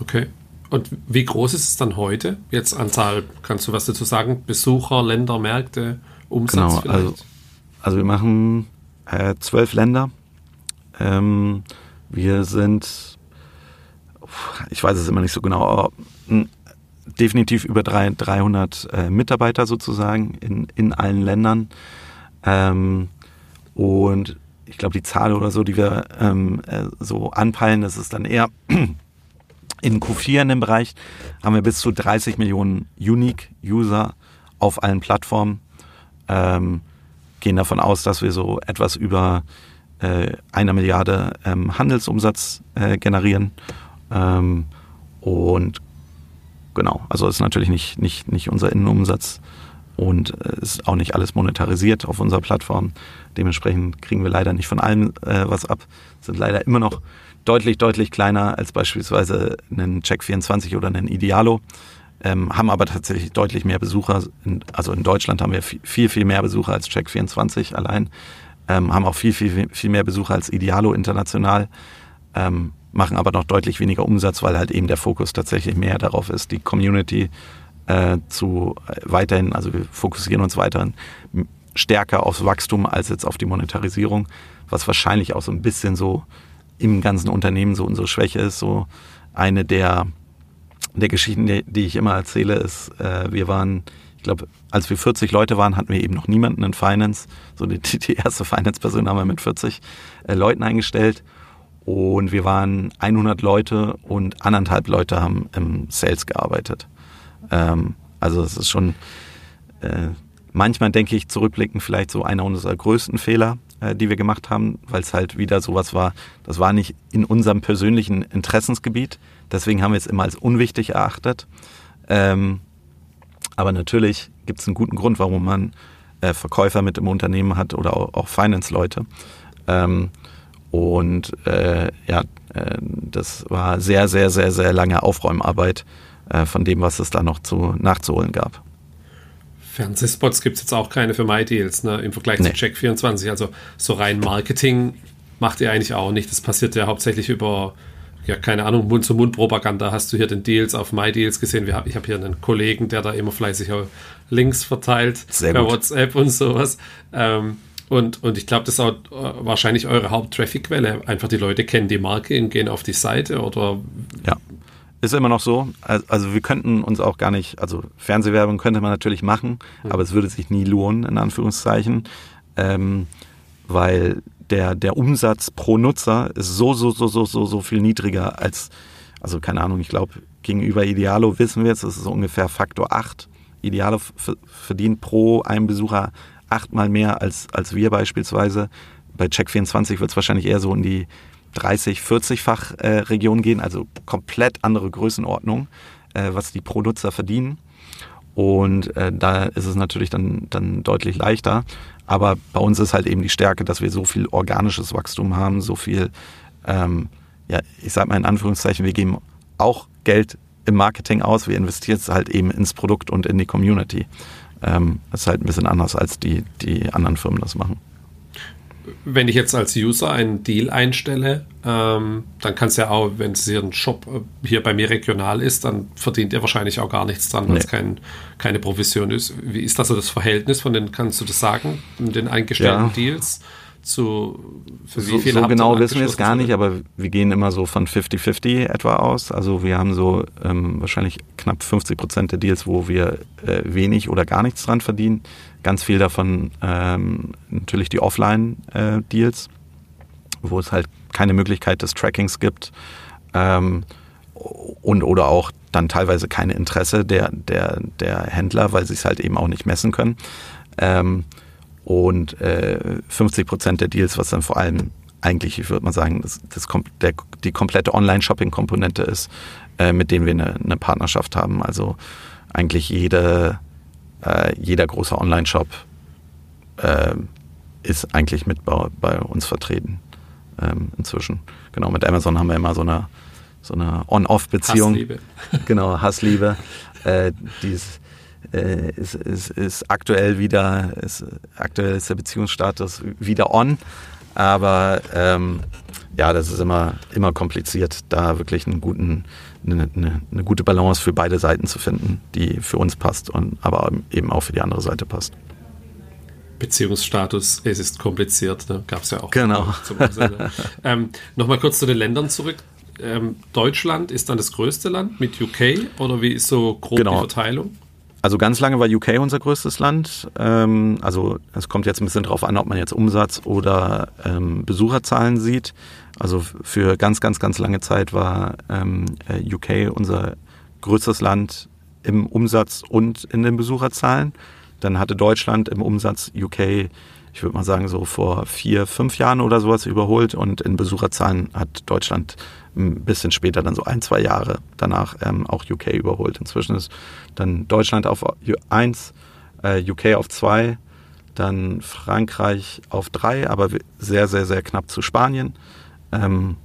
Okay. Und wie groß ist es dann heute? Jetzt Anzahl, kannst du was dazu sagen? Besucher, Länder, Märkte, Umsatz genau, vielleicht? Also, also wir machen äh, zwölf Länder ähm, wir sind, ich weiß es immer nicht so genau, aber hm, definitiv über drei, 300 äh, Mitarbeiter sozusagen in, in allen Ländern. Ähm, und ich glaube, die Zahl oder so, die wir ähm, äh, so anpeilen, das ist dann eher in Q4 in dem Bereich, haben wir bis zu 30 Millionen Unique User auf allen Plattformen. Ähm, gehen davon aus, dass wir so etwas über äh, einer Milliarde ähm, Handelsumsatz äh, generieren. Ähm, und genau, also ist natürlich nicht, nicht, nicht unser Innenumsatz und äh, ist auch nicht alles monetarisiert auf unserer Plattform. Dementsprechend kriegen wir leider nicht von allem äh, was ab. Sind leider immer noch deutlich, deutlich kleiner als beispielsweise einen Check24 oder einen Idealo. Ähm, haben aber tatsächlich deutlich mehr Besucher. In, also in Deutschland haben wir viel, viel mehr Besucher als Check24 allein ähm, haben auch viel, viel, viel mehr Besucher als Idealo international, ähm, machen aber noch deutlich weniger Umsatz, weil halt eben der Fokus tatsächlich mehr darauf ist, die Community äh, zu äh, weiterhin, also wir fokussieren uns weiterhin stärker aufs Wachstum als jetzt auf die Monetarisierung, was wahrscheinlich auch so ein bisschen so im ganzen Unternehmen so unsere Schwäche ist. So eine der, der Geschichten, die, die ich immer erzähle, ist, äh, wir waren ich glaube, als wir 40 Leute waren, hatten wir eben noch niemanden in Finance. So die, die erste Finance-Person haben wir mit 40 äh, Leuten eingestellt. Und wir waren 100 Leute und anderthalb Leute haben im Sales gearbeitet. Ähm, Also es ist schon, äh, manchmal denke ich zurückblicken, vielleicht so einer unserer größten Fehler, äh, die wir gemacht haben, weil es halt wieder sowas war, das war nicht in unserem persönlichen Interessensgebiet. Deswegen haben wir es immer als unwichtig erachtet. Ähm, aber natürlich gibt es einen guten Grund, warum man äh, Verkäufer mit im Unternehmen hat oder auch, auch Finance-Leute. Ähm, und äh, ja, äh, das war sehr, sehr, sehr, sehr lange Aufräumarbeit äh, von dem, was es da noch zu, nachzuholen gab. Fernsehspots gibt es jetzt auch keine für MyDeals, ne, im Vergleich nee. zu Check24. Also so rein Marketing macht ihr eigentlich auch nicht. Das passiert ja hauptsächlich über, ja, keine Ahnung, Mund-zu-Mund-Propaganda. Hast du hier den Deals auf MyDeals gesehen? Ich habe hier einen Kollegen, der da immer fleißig Links verteilt Sehr per gut. WhatsApp und sowas. Ähm, und, und ich glaube, das ist auch äh, wahrscheinlich eure Haupttraffic-Quelle. Einfach die Leute kennen die Marke und gehen auf die Seite oder. Ja. Ist immer noch so. Also wir könnten uns auch gar nicht, also Fernsehwerbung könnte man natürlich machen, mhm. aber es würde sich nie lohnen, in Anführungszeichen, ähm, weil der, der Umsatz pro Nutzer ist so, so, so, so, so, so viel niedriger als, also keine Ahnung, ich glaube, gegenüber Idealo wissen wir jetzt, das ist ungefähr Faktor 8. Idealo verdient pro einen Besucher achtmal mehr als, als wir beispielsweise. Bei Check24 wird es wahrscheinlich eher so in die 30, 40-fach äh, Region gehen, also komplett andere Größenordnung, äh, was die pro Nutzer verdienen. Und äh, da ist es natürlich dann, dann deutlich leichter. Aber bei uns ist halt eben die Stärke, dass wir so viel organisches Wachstum haben, so viel, ähm, ja, ich sag mal in Anführungszeichen, wir geben auch Geld im Marketing aus, wir investieren es halt eben ins Produkt und in die Community. Ähm, das ist halt ein bisschen anders, als die, die anderen Firmen das machen wenn ich jetzt als User einen Deal einstelle, ähm, dann kann es ja auch, wenn es hier ein Shop äh, hier bei mir regional ist, dann verdient ihr wahrscheinlich auch gar nichts dran, weil es kein, keine Provision ist. Wie ist das so das Verhältnis von den, kannst du das sagen, den eingestellten ja. Deals? Zu, für wie viele so, so genau wissen wir es gar nicht, aber wir gehen immer so von 50-50 etwa aus. Also wir haben so ähm, wahrscheinlich knapp 50 Prozent der Deals, wo wir äh, wenig oder gar nichts dran verdienen. Ganz viel davon ähm, natürlich die Offline-Deals, äh, wo es halt keine Möglichkeit des Trackings gibt ähm, und oder auch dann teilweise keine Interesse der, der, der Händler, weil sie es halt eben auch nicht messen können. Ähm, und äh, 50 Prozent der Deals, was dann vor allem eigentlich, ich würde mal sagen, das, das der, die komplette Online-Shopping-Komponente ist, äh, mit denen wir eine, eine Partnerschaft haben. Also eigentlich jede äh, jeder große Online-Shop äh, ist eigentlich mit bei, bei uns vertreten ähm, inzwischen. Genau, mit Amazon haben wir immer so eine, so eine On-Off-Beziehung. Hassliebe. Genau, Hassliebe. äh, die ist, äh, ist, ist, ist, aktuell wieder, ist, aktuell ist der Beziehungsstatus wieder on. Aber ähm, ja, das ist immer, immer kompliziert, da wirklich einen guten, eine, eine, eine, gute Balance für beide Seiten zu finden, die für uns passt und aber eben auch für die andere Seite passt. Beziehungsstatus, es ist kompliziert, ne? gab es ja auch. Genau. ähm, Nochmal kurz zu den Ländern zurück. Ähm, Deutschland ist dann das größte Land mit UK oder wie ist so grob genau. die Verteilung? Also ganz lange war UK unser größtes Land. Ähm, also es kommt jetzt ein bisschen drauf an, ob man jetzt Umsatz oder ähm, Besucherzahlen sieht. Also für ganz, ganz, ganz lange Zeit war ähm, äh, UK unser größtes Land im Umsatz und in den Besucherzahlen. Dann hatte Deutschland im Umsatz UK, ich würde mal sagen, so vor vier, fünf Jahren oder sowas überholt und in Besucherzahlen hat Deutschland ein bisschen später, dann so ein, zwei Jahre danach ähm, auch UK überholt. Inzwischen ist dann Deutschland auf 1, äh, UK auf 2, dann Frankreich auf 3, aber sehr, sehr, sehr knapp zu Spanien. Ähm,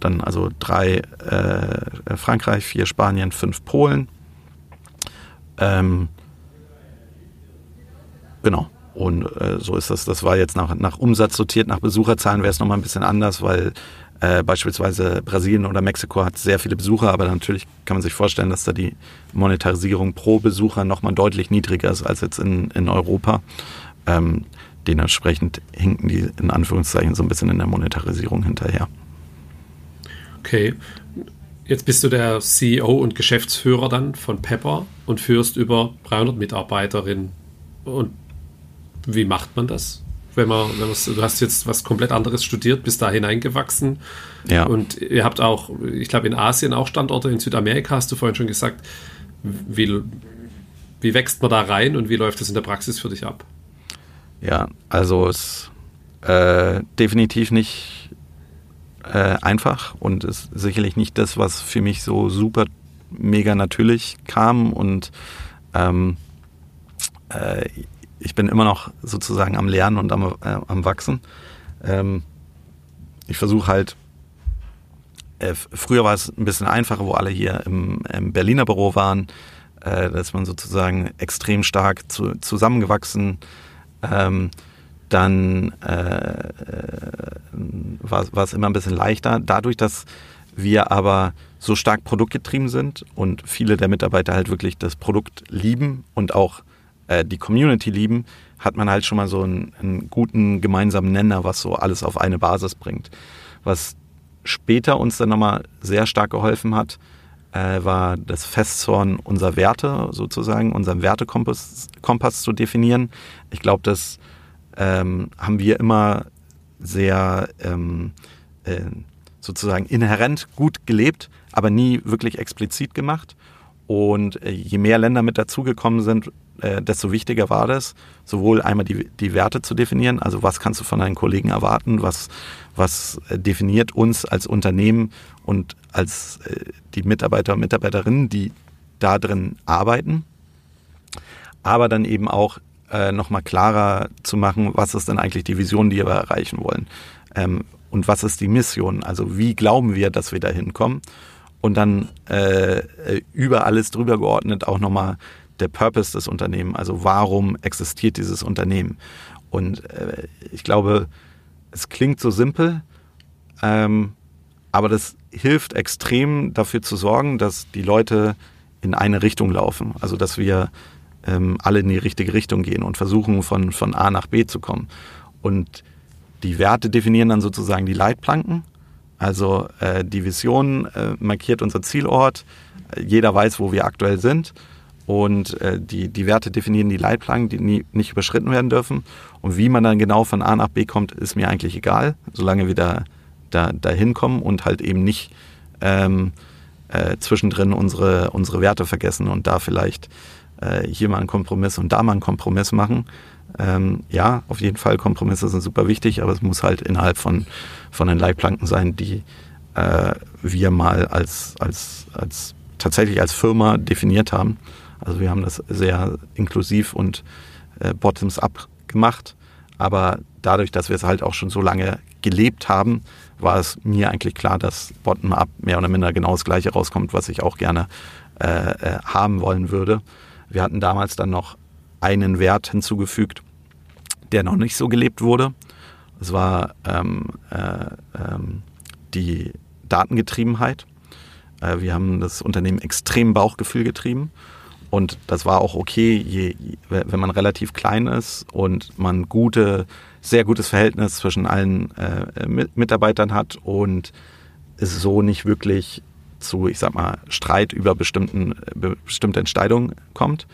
dann also drei äh, Frankreich, vier Spanien, fünf Polen. Ähm, genau. Und äh, so ist das. Das war jetzt nach, nach Umsatz sortiert, nach Besucherzahlen wäre es nochmal ein bisschen anders, weil äh, beispielsweise Brasilien oder Mexiko hat sehr viele Besucher, aber natürlich kann man sich vorstellen, dass da die Monetarisierung pro Besucher nochmal deutlich niedriger ist als jetzt in, in Europa. Ähm, dementsprechend hinken die in Anführungszeichen so ein bisschen in der Monetarisierung hinterher. Okay. Jetzt bist du der CEO und Geschäftsführer dann von Pepper und führst über 300 Mitarbeiterinnen. Und wie macht man das? Wenn man, wenn du hast jetzt was komplett anderes studiert, bist da hineingewachsen. Ja. Und ihr habt auch, ich glaube, in Asien auch Standorte, in Südamerika hast du vorhin schon gesagt. Wie, wie wächst man da rein und wie läuft es in der Praxis für dich ab? Ja, also es äh, definitiv nicht äh, einfach und ist sicherlich nicht das, was für mich so super mega natürlich kam und ähm, äh, ich bin immer noch sozusagen am Lernen und am, äh, am Wachsen. Ähm, ich versuche halt, äh, früher war es ein bisschen einfacher, wo alle hier im, im Berliner Büro waren, äh, dass man sozusagen extrem stark zu, zusammengewachsen. Ähm, dann äh, war es immer ein bisschen leichter. Dadurch, dass wir aber so stark produktgetrieben sind und viele der Mitarbeiter halt wirklich das Produkt lieben und auch äh, die Community lieben, hat man halt schon mal so einen, einen, guten gemeinsamen Nenner, was so alles auf eine Basis bringt. Was später uns dann nochmal sehr stark geholfen hat, äh, war das Festzorn unserer Werte sozusagen, unseren Wertekompass Kompass zu definieren. Ich glaube, das ähm, haben wir immer sehr ähm, äh, sozusagen inhärent gut gelebt, aber nie wirklich explizit gemacht. Und äh, je mehr Länder mit dazugekommen sind, äh, desto wichtiger war das, sowohl einmal die, die Werte zu definieren, also was kannst du von deinen Kollegen erwarten, was, was äh, definiert uns als Unternehmen und als äh, die Mitarbeiter und Mitarbeiterinnen, die da drin arbeiten, aber dann eben auch äh, nochmal klarer zu machen, was ist denn eigentlich die Vision, die wir erreichen wollen? Ähm, und was ist die Mission, also wie glauben wir, dass wir da hinkommen? Und dann äh, über alles drüber geordnet auch nochmal der Purpose des Unternehmens, also warum existiert dieses Unternehmen. Und äh, ich glaube, es klingt so simpel, ähm, aber das hilft extrem dafür zu sorgen, dass die Leute in eine Richtung laufen. Also dass wir ähm, alle in die richtige Richtung gehen und versuchen, von, von A nach B zu kommen. Und die Werte definieren dann sozusagen die Leitplanken. Also äh, die Vision äh, markiert unser Zielort. Jeder weiß, wo wir aktuell sind und äh, die, die Werte definieren die Leitplanken, die nie, nicht überschritten werden dürfen. Und wie man dann genau von A nach B kommt, ist mir eigentlich egal, solange wir da, da, da hinkommen und halt eben nicht ähm, äh, zwischendrin unsere, unsere Werte vergessen und da vielleicht äh, hier mal einen Kompromiss und da mal einen Kompromiss machen. Ähm, ja, auf jeden Fall, Kompromisse sind super wichtig, aber es muss halt innerhalb von, von den Leitplanken sein, die äh, wir mal als, als, als tatsächlich als Firma definiert haben. Also wir haben das sehr inklusiv und äh, bottoms-up gemacht. Aber dadurch, dass wir es halt auch schon so lange gelebt haben, war es mir eigentlich klar, dass bottom-up mehr oder minder genau das Gleiche rauskommt, was ich auch gerne äh, äh, haben wollen würde. Wir hatten damals dann noch einen Wert hinzugefügt, der noch nicht so gelebt wurde. Es war ähm, äh, ähm, die Datengetriebenheit. Äh, wir haben das Unternehmen extrem Bauchgefühl getrieben und das war auch okay, je, wenn man relativ klein ist und man gute, sehr gutes Verhältnis zwischen allen äh, Mitarbeitern hat und es so nicht wirklich zu, ich sag mal, Streit über bestimmten, bestimmte Entscheidungen kommt.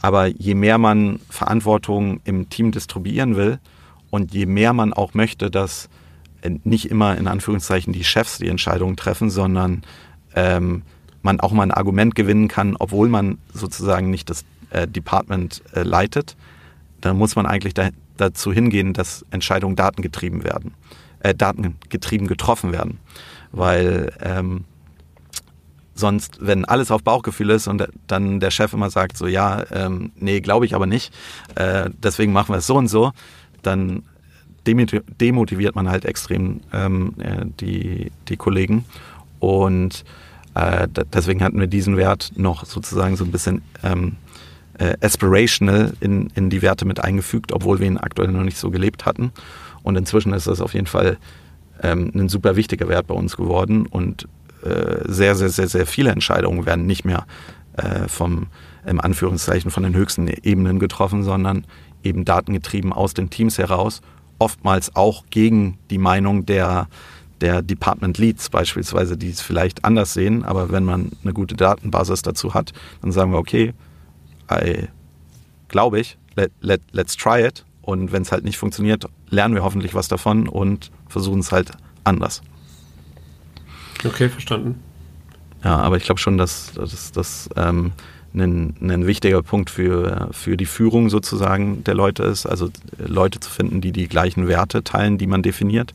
Aber je mehr man Verantwortung im Team distribuieren will und je mehr man auch möchte, dass nicht immer in Anführungszeichen die Chefs die Entscheidungen treffen, sondern ähm, man auch mal ein Argument gewinnen kann, obwohl man sozusagen nicht das äh, Department äh, leitet, dann muss man eigentlich da, dazu hingehen, dass Entscheidungen datengetrieben werden, äh, datengetrieben getroffen werden. Weil ähm, sonst, wenn alles auf Bauchgefühl ist und dann der Chef immer sagt, so ja, ähm, nee, glaube ich aber nicht, äh, deswegen machen wir es so und so, dann demotiviert man halt extrem ähm, äh, die, die Kollegen. Und äh, deswegen hatten wir diesen Wert noch sozusagen so ein bisschen ähm, äh, aspirational in, in die Werte mit eingefügt, obwohl wir ihn aktuell noch nicht so gelebt hatten. Und inzwischen ist das auf jeden Fall ähm, ein super wichtiger Wert bei uns geworden und äh, sehr, sehr, sehr, sehr viele Entscheidungen werden nicht mehr äh, vom, im Anführungszeichen, von den höchsten Ebenen getroffen, sondern eben datengetrieben aus den Teams heraus, oftmals auch gegen die Meinung der der Department Leads beispielsweise, die es vielleicht anders sehen, aber wenn man eine gute Datenbasis dazu hat, dann sagen wir, okay, glaube ich, let, let, let's try it. Und wenn es halt nicht funktioniert, lernen wir hoffentlich was davon und versuchen es halt anders. Okay, verstanden. Ja, aber ich glaube schon, dass das ähm, ein, ein wichtiger Punkt für, für die Führung sozusagen der Leute ist. Also Leute zu finden, die die gleichen Werte teilen, die man definiert.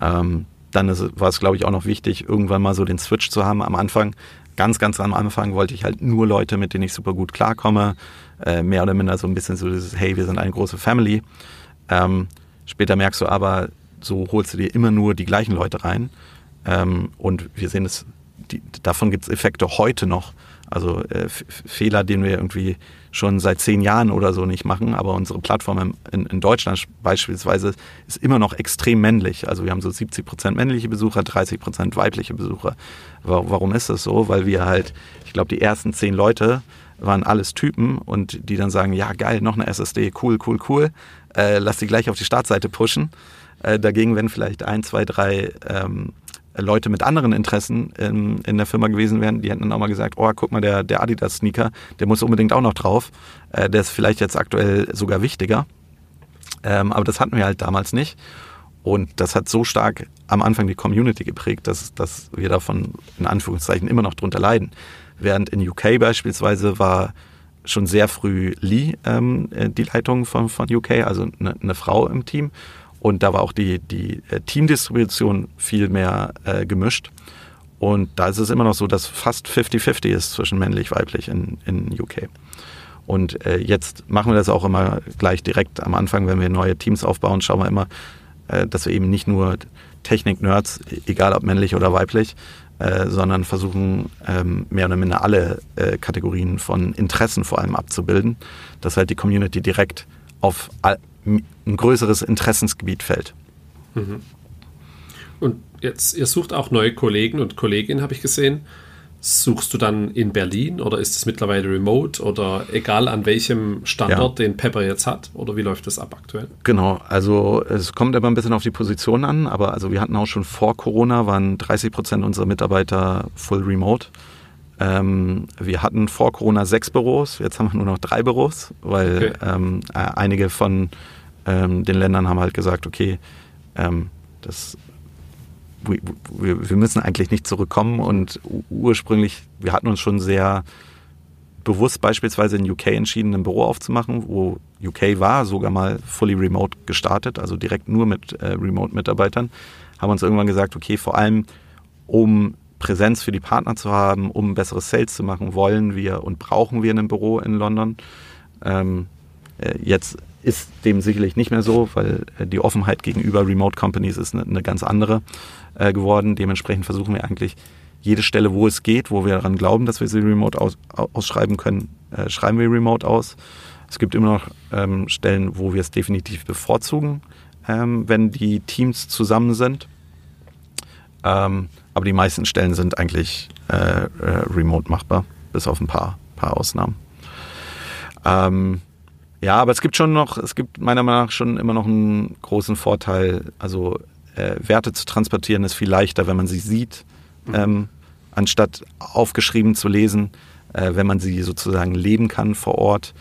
Ähm, dann ist, war es, glaube ich, auch noch wichtig, irgendwann mal so den Switch zu haben. Am Anfang, ganz, ganz am Anfang wollte ich halt nur Leute, mit denen ich super gut klarkomme. Äh, mehr oder minder so ein bisschen so dieses, hey, wir sind eine große Family. Ähm, später merkst du aber, so holst du dir immer nur die gleichen Leute rein. Ähm, und wir sehen es, die, davon gibt es Effekte heute noch. Also äh, Fehler, den wir irgendwie schon seit zehn Jahren oder so nicht machen, aber unsere Plattform in, in, Deutschland beispielsweise ist immer noch extrem männlich. Also wir haben so 70 Prozent männliche Besucher, 30 Prozent weibliche Besucher. Warum ist das so? Weil wir halt, ich glaube, die ersten zehn Leute waren alles Typen und die dann sagen, ja geil, noch eine SSD, cool, cool, cool, äh, lass die gleich auf die Startseite pushen. Äh, dagegen, wenn vielleicht ein, zwei, drei ähm, Leute mit anderen Interessen in, in, der Firma gewesen wären, die hätten dann auch mal gesagt, oh, guck mal, der, der Adidas-Sneaker, der muss unbedingt auch noch drauf. Äh, der ist vielleicht jetzt aktuell sogar wichtiger. Ähm, aber das hatten wir halt damals nicht. Und das hat so stark am Anfang die Community geprägt, dass, dass wir davon in Anführungszeichen immer noch drunter leiden. Während in UK beispielsweise war schon sehr früh Lee ähm, äh, die Leitung von, von UK, also eine, eine Frau im Team. Und da war auch die, die äh, Teamdistribution viel mehr äh, gemischt. Und da ist es immer noch so, dass fast 50-50 ist zwischen männlich und weiblich in, in UK. Und äh, jetzt machen wir das auch immer gleich direkt am Anfang, wenn wir neue Teams aufbauen, schauen wir immer, äh, dass wir eben nicht nur Technik-Nerds, egal ob männlich oder weiblich, äh, sondern versuchen ähm, mehr oder minder alle äh, Kategorien von Interessen vor allem abzubilden, dass halt die Community direkt auf all, ein größeres Interessensgebiet fällt. Mhm. Und jetzt, ihr sucht auch neue Kollegen und Kolleginnen, habe ich gesehen. Suchst du dann in Berlin oder ist es mittlerweile remote oder egal an welchem Standort, ja. den Pepper jetzt hat? Oder wie läuft das ab aktuell? Genau, also es kommt immer ein bisschen auf die Position an, aber also wir hatten auch schon vor Corona, waren 30 Prozent unserer Mitarbeiter full remote. Ähm, wir hatten vor Corona sechs Büros, jetzt haben wir nur noch drei Büros, weil okay. ähm, äh, einige von ähm, den Ländern haben halt gesagt, okay, ähm, das, wir, wir, müssen eigentlich nicht zurückkommen und ursprünglich, wir hatten uns schon sehr bewusst beispielsweise in UK entschieden, ein Büro aufzumachen, wo UK war, sogar mal fully remote gestartet, also direkt nur mit äh, Remote-Mitarbeitern, haben uns irgendwann gesagt, okay, vor allem um Präsenz für die Partner zu haben, um bessere Sales zu machen, wollen wir und brauchen wir ein Büro in London. Ähm, äh, jetzt ist dem sicherlich nicht mehr so, weil äh, die Offenheit gegenüber Remote Companies ist eine, eine ganz andere äh, geworden. Dementsprechend versuchen wir eigentlich jede Stelle, wo es geht, wo wir daran glauben, dass wir sie remote aus, ausschreiben können, äh, schreiben wir remote aus. Es gibt immer noch ähm, Stellen, wo wir es definitiv bevorzugen, ähm, wenn die Teams zusammen sind. Ähm, aber die meisten Stellen sind eigentlich äh, äh, remote machbar, bis auf ein paar, paar Ausnahmen. Ähm, ja, aber es gibt schon noch, es gibt meiner Meinung nach schon immer noch einen großen Vorteil. Also äh, Werte zu transportieren ist viel leichter, wenn man sie sieht, mhm. ähm, anstatt aufgeschrieben zu lesen, äh, wenn man sie sozusagen leben kann vor Ort.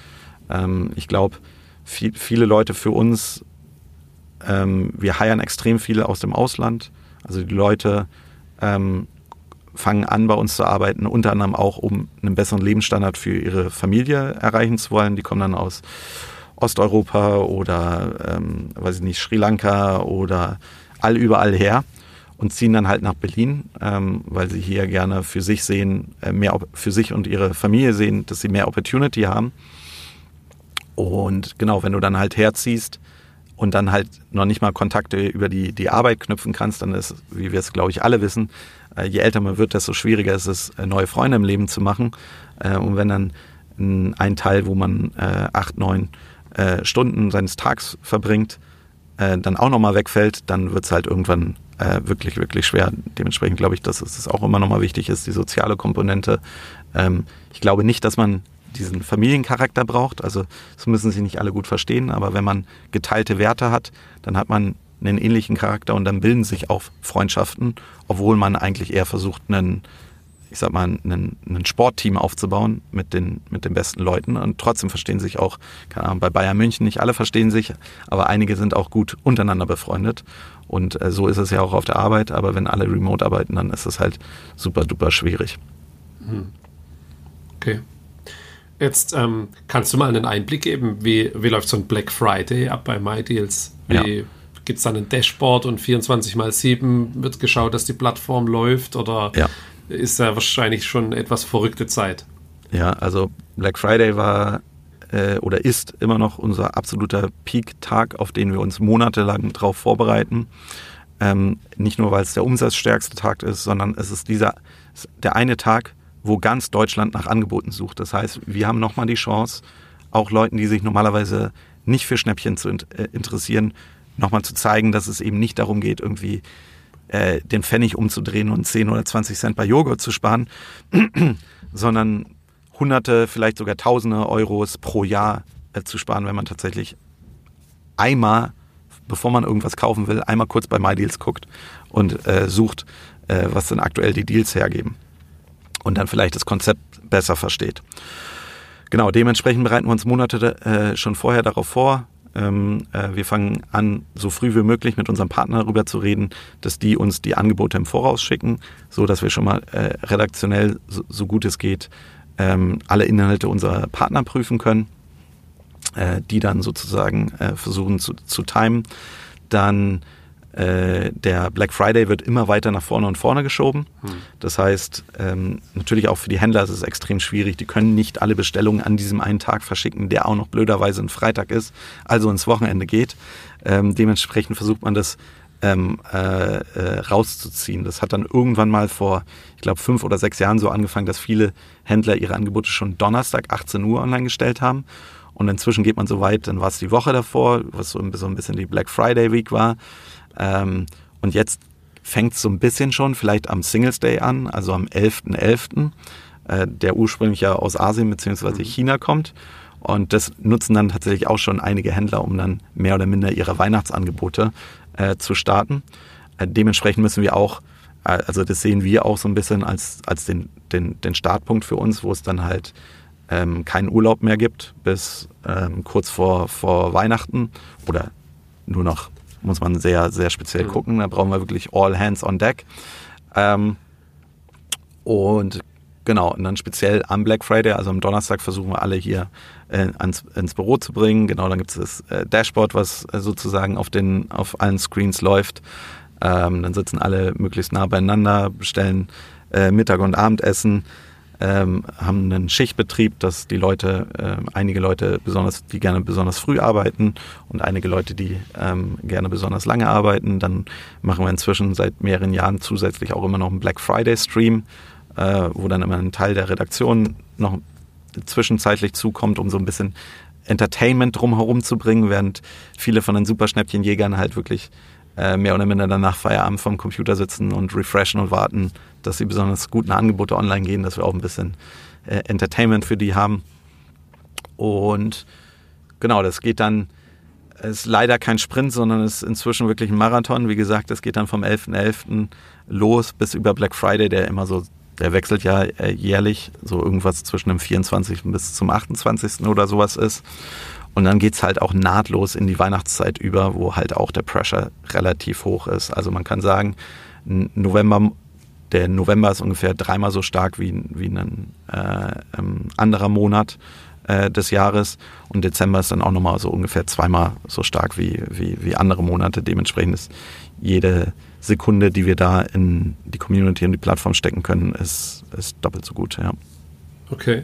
Ähm, ich glaube, viel, viele Leute für uns, ähm, wir heiern extrem viele aus dem Ausland. Also die Leute ähm, fangen an, bei uns zu arbeiten, unter anderem auch, um einen besseren Lebensstandard für ihre Familie erreichen zu wollen. Die kommen dann aus Osteuropa oder, ähm, weiß ich nicht, Sri Lanka oder all überall her und ziehen dann halt nach Berlin, ähm, weil sie hier gerne für sich sehen, äh, mehr für sich und ihre Familie sehen, dass sie mehr Opportunity haben. Und genau, wenn du dann halt herziehst, und dann halt noch nicht mal Kontakte über die, die Arbeit knüpfen kannst, dann ist, wie wir es, glaube ich, alle wissen, äh, je älter man wird, desto schwieriger ist es, äh, neue Freunde im Leben zu machen. Äh, und wenn dann ein Teil, wo man acht, neun Stunden seines Tags verbringt, dann auch nochmal wegfällt, dann wird es halt irgendwann wirklich, wirklich schwer. Dementsprechend glaube ich, dass es auch immer nochmal wichtig ist, die soziale Komponente. Ähm, ich glaube nicht, dass man diesen Familiencharakter braucht. Also das müssen sich nicht alle gut verstehen, aber wenn man geteilte Werte hat, dann hat man einen ähnlichen Charakter und dann bilden sich auch Freundschaften, obwohl man eigentlich eher versucht, einen, ich sag mal, einen, einen Sportteam aufzubauen mit den, mit den besten Leuten und trotzdem verstehen sich auch, keine Ahnung, bei Bayern München nicht alle verstehen sich, aber einige sind auch gut untereinander befreundet und äh, so ist es ja auch auf der Arbeit, aber wenn alle remote arbeiten, dann ist es halt super duper schwierig. Hm. Okay. Jetzt ähm, kannst du mal einen Einblick geben, wie, wie läuft so ein Black Friday ab bei MyDeals? Wie ja. gibt es dann ein Dashboard und 24 mal 7 wird geschaut, dass die Plattform läuft oder ja. ist da wahrscheinlich schon etwas verrückte Zeit? Ja, also Black Friday war äh, oder ist immer noch unser absoluter Peak-Tag, auf den wir uns monatelang drauf vorbereiten. Ähm, nicht nur, weil es der umsatzstärkste Tag ist, sondern es ist dieser der eine Tag, wo ganz Deutschland nach Angeboten sucht. Das heißt, wir haben nochmal die Chance, auch Leuten, die sich normalerweise nicht für Schnäppchen zu äh, interessieren, nochmal zu zeigen, dass es eben nicht darum geht, irgendwie äh, den Pfennig umzudrehen und 10 oder 20 Cent bei Joghurt zu sparen, sondern Hunderte, vielleicht sogar Tausende Euros pro Jahr äh, zu sparen, wenn man tatsächlich einmal, bevor man irgendwas kaufen will, einmal kurz bei MyDeals guckt und äh, sucht, äh, was denn aktuell die Deals hergeben und dann vielleicht das Konzept besser versteht. Genau, dementsprechend bereiten wir uns Monate äh, schon vorher darauf vor. Ähm, äh, wir fangen an, so früh wie möglich mit unserem Partner darüber zu reden, dass die uns die Angebote im Voraus schicken, so dass wir schon mal äh, redaktionell, so, so, gut es geht, ähm, alle Inhalte unserer Partner prüfen können, äh, die dann sozusagen äh, versuchen zu, zu timen. Dann äh, der Black Friday wird immer weiter nach vorne und vorne geschoben. Hm. Das heißt, ähm, natürlich auch für die Händler ist es extrem schwierig. Die können nicht alle Bestellungen an diesem einen Tag verschicken, der auch noch blöderweise ein Freitag ist, also ins Wochenende geht. Ähm, dementsprechend versucht man das ähm, äh, äh, rauszuziehen. Das hat dann irgendwann mal vor, ich glaube, fünf oder sechs Jahren so angefangen, dass viele Händler ihre Angebote schon Donnerstag 18 Uhr online gestellt haben. Und inzwischen geht man so weit, dann war es die Woche davor, was so ein bisschen die Black Friday Week war. Ähm, und jetzt fängt es so ein bisschen schon vielleicht am Singles Day an, also am 11.11., .11., äh, der ursprünglich ja aus Asien bzw. Mhm. China kommt. Und das nutzen dann tatsächlich auch schon einige Händler, um dann mehr oder minder ihre Weihnachtsangebote äh, zu starten. Äh, dementsprechend müssen wir auch, äh, also das sehen wir auch so ein bisschen als, als den, den, den Startpunkt für uns, wo es dann halt ähm, keinen Urlaub mehr gibt bis ähm, kurz vor, vor Weihnachten oder nur noch muss man sehr, sehr speziell mhm. gucken. Da brauchen wir wirklich all hands on deck. Ähm, und genau, und dann speziell am Black Friday, also am Donnerstag, versuchen wir alle hier äh, ans, ins Büro zu bringen. Genau, dann gibt es das äh, Dashboard, was äh, sozusagen auf, den, auf allen Screens läuft. Ähm, dann sitzen alle möglichst nah beieinander, bestellen äh, Mittag- und Abendessen ähm, haben einen Schichtbetrieb, dass die Leute, äh, einige Leute besonders, die gerne besonders früh arbeiten und einige Leute, die ähm, gerne besonders lange arbeiten. Dann machen wir inzwischen seit mehreren Jahren zusätzlich auch immer noch einen Black Friday Stream, äh, wo dann immer ein Teil der Redaktion noch zwischenzeitlich zukommt, um so ein bisschen Entertainment drumherum zu bringen, während viele von den Superschnäppchenjägern halt wirklich äh, mehr oder minder danach Feierabend vom Computer sitzen und refreshen und warten, dass sie besonders guten Angebote online gehen, dass wir auch ein bisschen äh, Entertainment für die haben. Und genau, das geht dann, ist leider kein Sprint, sondern ist inzwischen wirklich ein Marathon. Wie gesagt, das geht dann vom 11.11. .11. los bis über Black Friday, der immer so, der wechselt ja äh, jährlich, so irgendwas zwischen dem 24. bis zum 28. oder sowas ist. Und dann geht's halt auch nahtlos in die Weihnachtszeit über, wo halt auch der Pressure relativ hoch ist. Also man kann sagen, November, der November ist ungefähr dreimal so stark wie, wie ein äh, ähm, anderer Monat äh, des Jahres. Und Dezember ist dann auch nochmal so ungefähr zweimal so stark wie, wie, wie andere Monate. Dementsprechend ist jede Sekunde, die wir da in die Community und die Plattform stecken können, ist, ist doppelt so gut, ja. Okay.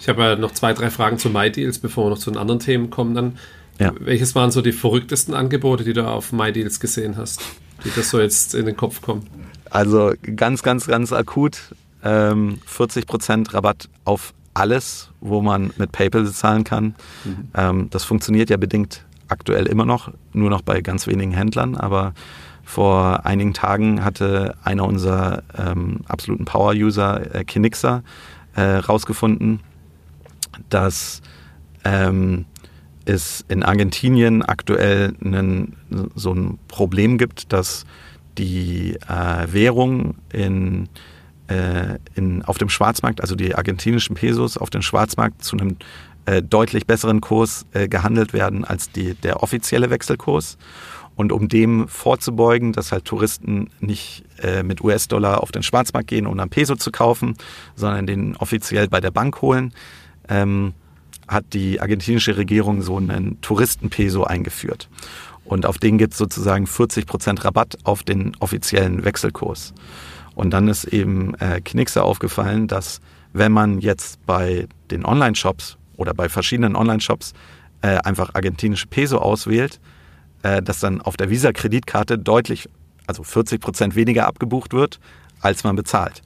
Ich habe ja noch zwei, drei Fragen zu MyDeals, bevor wir noch zu den anderen Themen kommen dann. Ja. Welches waren so die verrücktesten Angebote, die du auf MyDeals gesehen hast, die das so jetzt in den Kopf kommen? Also ganz, ganz, ganz akut. Ähm, 40% Rabatt auf alles, wo man mit PayPal zahlen kann. Mhm. Ähm, das funktioniert ja bedingt aktuell immer noch, nur noch bei ganz wenigen Händlern, aber vor einigen Tagen hatte einer unserer ähm, absoluten Power-User, äh, Kinixa, äh, rausgefunden, dass ähm, es in Argentinien aktuell einen, so ein Problem gibt, dass die äh, Währung in, äh, in, auf dem Schwarzmarkt, also die argentinischen Pesos auf dem Schwarzmarkt zu einem äh, deutlich besseren Kurs äh, gehandelt werden als die, der offizielle Wechselkurs. Und um dem vorzubeugen, dass halt Touristen nicht äh, mit US-Dollar auf den Schwarzmarkt gehen, um dann Peso zu kaufen, sondern den offiziell bei der Bank holen, ähm, hat die argentinische Regierung so einen Touristenpeso eingeführt. Und auf den gibt es sozusagen 40 Prozent Rabatt auf den offiziellen Wechselkurs. Und dann ist eben äh, Knickse aufgefallen, dass wenn man jetzt bei den Online-Shops oder bei verschiedenen Online-Shops äh, einfach argentinische Peso auswählt, äh, dass dann auf der Visa-Kreditkarte deutlich, also 40 Prozent weniger abgebucht wird, als man bezahlt.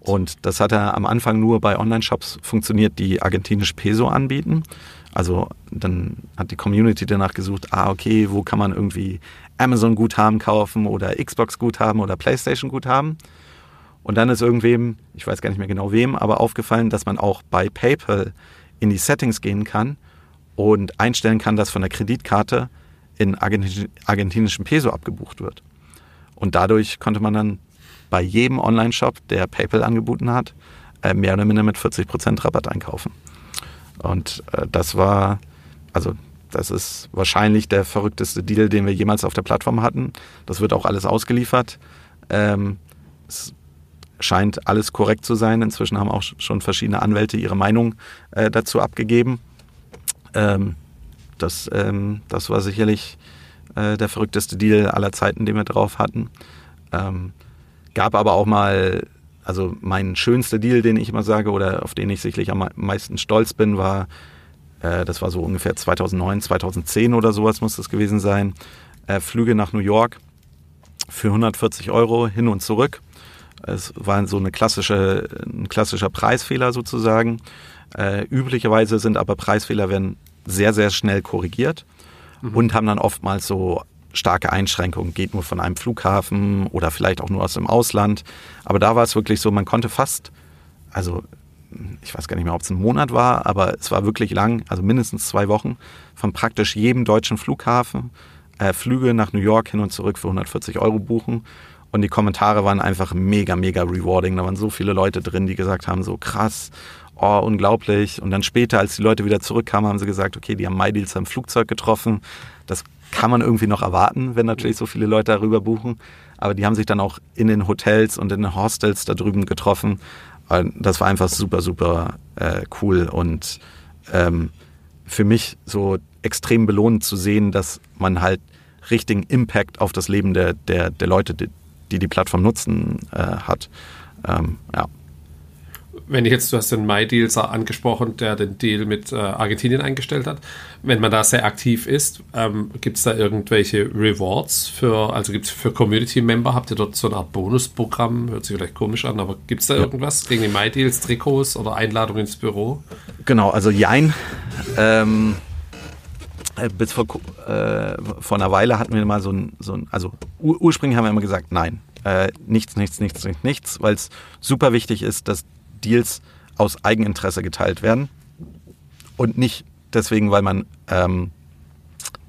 Und das hat er am Anfang nur bei Online-Shops funktioniert, die argentinische Peso anbieten. Also dann hat die Community danach gesucht, ah, okay, wo kann man irgendwie Amazon-Guthaben kaufen oder Xbox-Guthaben oder PlayStation-Guthaben. Und dann ist irgendwem, ich weiß gar nicht mehr genau wem, aber aufgefallen, dass man auch bei PayPal in die Settings gehen kann und einstellen kann, dass von der Kreditkarte in argentinischen Peso abgebucht wird. Und dadurch konnte man dann bei jedem Online-Shop, der PayPal angeboten hat, äh, mehr oder minder mit 40% Rabatt einkaufen. Und äh, das war, also das ist wahrscheinlich der verrückteste Deal, den wir jemals auf der Plattform hatten. Das wird auch alles ausgeliefert. Ähm, es scheint alles korrekt zu sein. Inzwischen haben auch schon verschiedene Anwälte ihre Meinung äh, dazu abgegeben. Ähm, das, ähm, das war sicherlich äh, der verrückteste Deal aller Zeiten, den wir drauf hatten. Ähm, gab aber auch mal also mein schönster Deal, den ich immer sage oder auf den ich sicherlich am meisten stolz bin, war, äh, das war so ungefähr 2009, 2010 oder sowas muss das gewesen sein, äh, Flüge nach New York für 140 Euro hin und zurück. Es war so eine klassische, ein klassischer Preisfehler sozusagen. Äh, üblicherweise sind aber Preisfehler werden sehr, sehr schnell korrigiert mhm. und haben dann oftmals so starke Einschränkungen, geht nur von einem Flughafen oder vielleicht auch nur aus dem Ausland. Aber da war es wirklich so, man konnte fast, also ich weiß gar nicht mehr, ob es ein Monat war, aber es war wirklich lang, also mindestens zwei Wochen, von praktisch jedem deutschen Flughafen äh, Flüge nach New York hin und zurück für 140 Euro buchen. Und die Kommentare waren einfach mega, mega rewarding. Da waren so viele Leute drin, die gesagt haben, so krass, oh, unglaublich. Und dann später, als die Leute wieder zurückkamen, haben sie gesagt, okay, die haben MyDeals am Flugzeug getroffen. Das kann man irgendwie noch erwarten, wenn natürlich so viele Leute darüber buchen. Aber die haben sich dann auch in den Hotels und in den Hostels da drüben getroffen. Das war einfach super, super äh, cool und ähm, für mich so extrem belohnend zu sehen, dass man halt richtigen Impact auf das Leben der, der, der Leute, die, die Plattform nutzen, äh, hat. Ähm, ja wenn ich jetzt, du hast den MyDeals angesprochen, der den Deal mit äh, Argentinien eingestellt hat. Wenn man da sehr aktiv ist, ähm, gibt es da irgendwelche Rewards für, also gibt es für Community-Member, habt ihr dort so eine Art Bonusprogramm? Hört sich vielleicht komisch an, aber gibt es da ja. irgendwas gegen die MyDeals, Trikots oder Einladungen ins Büro? Genau, also Jein. Ähm, äh, bis vor, äh, vor einer Weile hatten wir mal so ein, so ein also ur ursprünglich haben wir immer gesagt, nein, äh, nichts, nichts, nichts, nichts, nichts, weil es super wichtig ist, dass Deals aus Eigeninteresse geteilt werden und nicht deswegen, weil man ähm,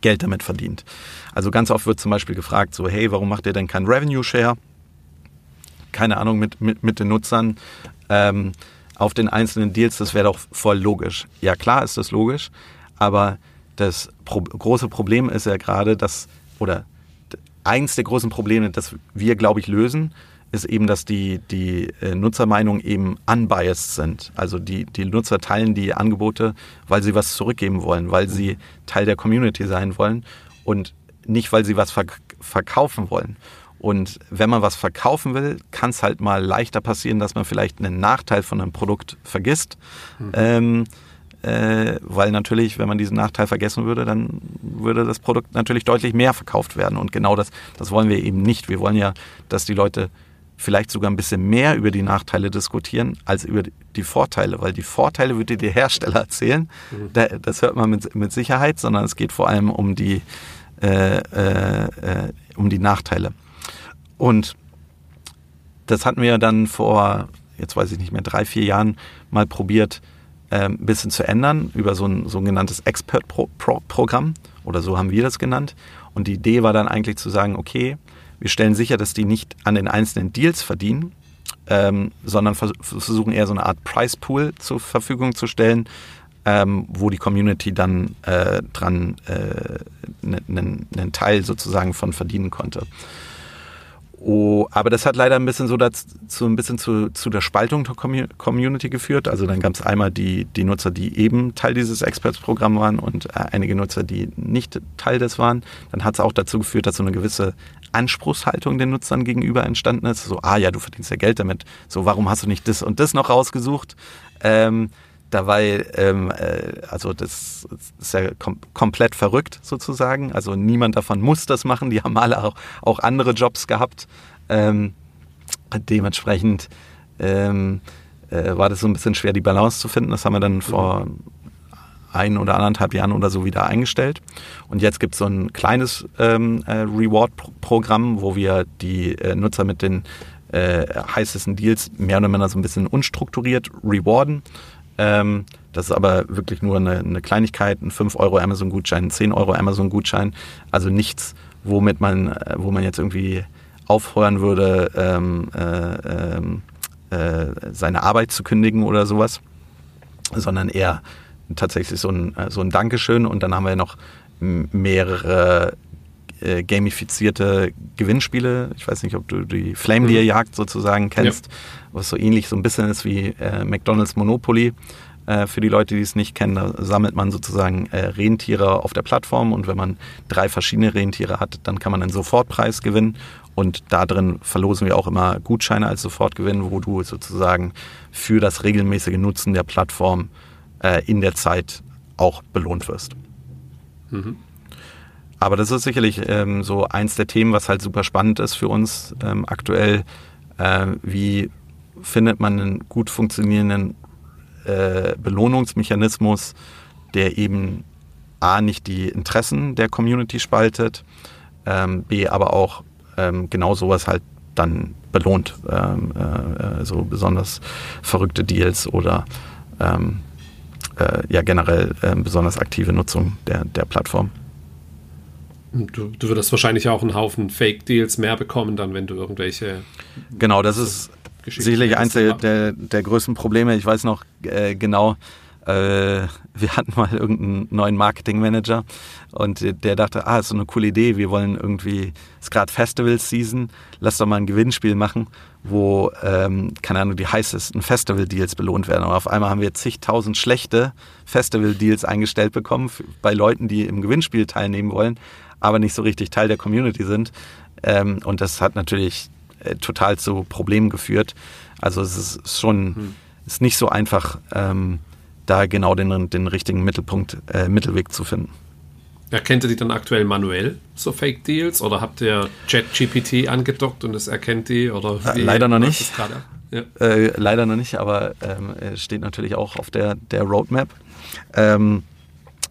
Geld damit verdient. Also ganz oft wird zum Beispiel gefragt, so hey, warum macht ihr denn kein Revenue Share? Keine Ahnung, mit, mit, mit den Nutzern ähm, auf den einzelnen Deals, das wäre doch voll logisch. Ja klar ist das logisch, aber das Pro große Problem ist ja gerade, dass, oder eins der großen Probleme, das wir, glaube ich, lösen, ist eben, dass die, die äh, Nutzermeinungen eben unbiased sind. Also die, die Nutzer teilen die Angebote, weil sie was zurückgeben wollen, weil sie Teil der Community sein wollen und nicht, weil sie was verk verkaufen wollen. Und wenn man was verkaufen will, kann es halt mal leichter passieren, dass man vielleicht einen Nachteil von einem Produkt vergisst. Mhm. Ähm, äh, weil natürlich, wenn man diesen Nachteil vergessen würde, dann würde das Produkt natürlich deutlich mehr verkauft werden. Und genau das, das wollen wir eben nicht. Wir wollen ja, dass die Leute vielleicht sogar ein bisschen mehr über die Nachteile diskutieren als über die Vorteile, weil die Vorteile würde dir der Hersteller erzählen. Mhm. Das hört man mit, mit Sicherheit, sondern es geht vor allem um die, äh, äh, äh, um die Nachteile. Und das hatten wir dann vor, jetzt weiß ich nicht mehr, drei, vier Jahren mal probiert, äh, ein bisschen zu ändern über so ein sogenanntes Expert-Programm oder so haben wir das genannt. Und die Idee war dann eigentlich zu sagen, okay, wir stellen sicher, dass die nicht an den einzelnen Deals verdienen, ähm, sondern vers versuchen eher so eine Art Price Pool zur Verfügung zu stellen, ähm, wo die Community dann äh, dran einen äh, ne, Teil sozusagen von verdienen konnte. Oh, aber das hat leider ein bisschen so dazu, ein bisschen zu, zu der Spaltung der Community geführt. Also dann gab es einmal die, die Nutzer, die eben Teil dieses Experts-Programms waren und äh, einige Nutzer, die nicht Teil des waren. Dann hat es auch dazu geführt, dass so eine gewisse Anspruchshaltung den Nutzern gegenüber entstanden ist. So, ah ja, du verdienst ja Geld damit. So, warum hast du nicht das und das noch rausgesucht? Ähm, dabei, ähm, äh, also das ist ja kom komplett verrückt sozusagen. Also niemand davon muss das machen. Die haben alle auch, auch andere Jobs gehabt. Ähm, dementsprechend ähm, äh, war das so ein bisschen schwer, die Balance zu finden. Das haben wir dann vor ein oder anderthalb Jahren oder so wieder eingestellt. Und jetzt gibt es so ein kleines ähm, äh, Reward-Programm, wo wir die äh, Nutzer mit den äh, heißesten Deals mehr oder minder so ein bisschen unstrukturiert rewarden. Ähm, das ist aber wirklich nur eine, eine Kleinigkeit, ein 5 Euro Amazon-Gutschein, ein 10 Euro Amazon-Gutschein. Also nichts, womit man, äh, wo man jetzt irgendwie aufhören würde, ähm, äh, ähm, äh, seine Arbeit zu kündigen oder sowas, sondern eher tatsächlich so ein, äh, so ein Dankeschön. Und dann haben wir noch mehrere äh, gamifizierte Gewinnspiele. Ich weiß nicht, ob du die Flame Deer Jagd sozusagen kennst, ja. was so ähnlich so ein bisschen ist wie äh, McDonald's Monopoly. Äh, für die Leute, die es nicht kennen, da sammelt man sozusagen äh, Rentiere auf der Plattform und wenn man drei verschiedene Rentiere hat, dann kann man einen Sofortpreis gewinnen und da drin verlosen wir auch immer Gutscheine als Sofortgewinn, wo du sozusagen für das regelmäßige Nutzen der Plattform äh, in der Zeit auch belohnt wirst. Mhm. Aber das ist sicherlich ähm, so eins der Themen, was halt super spannend ist für uns ähm, aktuell. Äh, wie findet man einen gut funktionierenden äh, Belohnungsmechanismus, der eben A, nicht die Interessen der Community spaltet, ähm, B, aber auch ähm, genau sowas halt dann belohnt. Ähm, äh, so besonders verrückte Deals oder ähm, äh, ja generell äh, besonders aktive Nutzung der, der Plattform. Du, du würdest wahrscheinlich auch einen Haufen Fake-Deals mehr bekommen, dann, wenn du irgendwelche. Genau, das ist sicherlich eins der, der, der, größten Probleme. Ich weiß noch äh, genau, äh, wir hatten mal irgendeinen neuen Marketing-Manager und der dachte, ah, ist so eine coole Idee, wir wollen irgendwie, es ist gerade Festival-Season, lass doch mal ein Gewinnspiel machen, wo, ähm, keine Ahnung, die heißesten Festival-Deals belohnt werden. Und auf einmal haben wir zigtausend schlechte Festival-Deals eingestellt bekommen bei Leuten, die im Gewinnspiel teilnehmen wollen aber nicht so richtig Teil der Community sind. Ähm, und das hat natürlich äh, total zu Problemen geführt. Also es ist schon hm. ist nicht so einfach, ähm, da genau den, den richtigen Mittelpunkt, äh, Mittelweg zu finden. Erkennt ihr die dann aktuell manuell, so Fake Deals? Oder habt ihr ChatGPT angedockt und es erkennt die? Oder äh, leider noch nicht. Ja. Äh, leider noch nicht, aber ähm, steht natürlich auch auf der, der Roadmap. Ähm,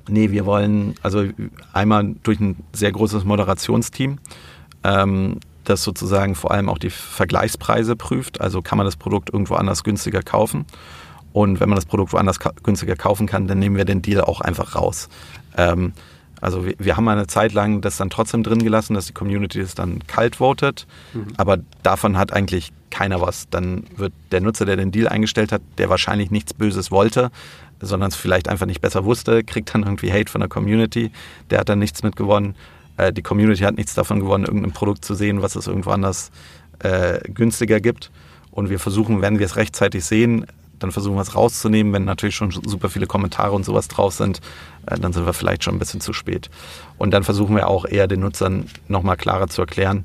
Nee, wir wollen also einmal durch ein sehr großes Moderationsteam, ähm, das sozusagen vor allem auch die Vergleichspreise prüft. Also kann man das Produkt irgendwo anders günstiger kaufen. Und wenn man das Produkt woanders ka günstiger kaufen kann, dann nehmen wir den Deal auch einfach raus. Ähm, also wir, wir, haben eine Zeit lang das dann trotzdem drin gelassen, dass die Community das dann kalt votet. Mhm. Aber davon hat eigentlich keiner was. Dann wird der Nutzer, der den Deal eingestellt hat, der wahrscheinlich nichts Böses wollte, sondern es vielleicht einfach nicht besser wusste, kriegt dann irgendwie Hate von der Community. Der hat dann nichts mit gewonnen. Äh, die Community hat nichts davon gewonnen, irgendein Produkt zu sehen, was es irgendwo anders äh, günstiger gibt. Und wir versuchen, wenn wir es rechtzeitig sehen, dann versuchen wir es rauszunehmen. Wenn natürlich schon super viele Kommentare und sowas drauf sind, äh, dann sind wir vielleicht schon ein bisschen zu spät. Und dann versuchen wir auch eher den Nutzern nochmal klarer zu erklären,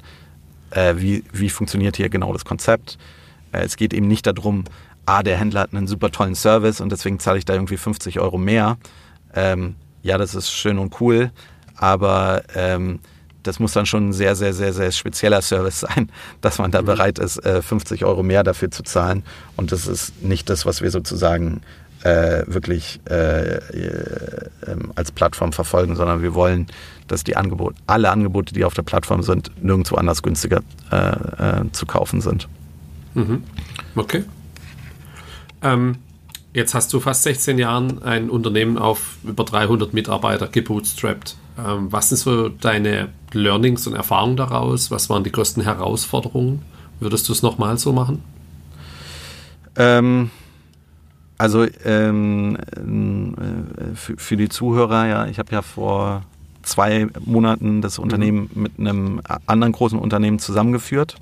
äh, wie, wie funktioniert hier genau das Konzept. Äh, es geht eben nicht darum, ah, der Händler hat einen super tollen Service und deswegen zahle ich da irgendwie 50 Euro mehr. Ähm, ja, das ist schön und cool, aber ähm, das muss dann schon ein sehr, sehr, sehr, sehr spezieller Service sein, dass man da mhm. bereit ist, 50 äh, Euro mehr dafür zu zahlen. Und das ist nicht das, was wir sozusagen äh, wirklich äh, äh, als Plattform verfolgen, sondern wir wollen, dass die Angebote, alle Angebote, die auf der Plattform sind, nirgendwo anders günstiger äh, äh, zu kaufen sind. Mhm. Okay. Ähm, jetzt hast du fast 16 Jahren ein Unternehmen auf über 300 Mitarbeiter gebootstrapped. Ähm, was sind so deine Learnings und Erfahrungen daraus? Was waren die größten Herausforderungen? Würdest du es nochmal so machen? Ähm, also ähm, äh, für, für, die Zuhörer, ja, ich habe ja vor zwei Monaten das Unternehmen mhm. mit einem anderen großen Unternehmen zusammengeführt.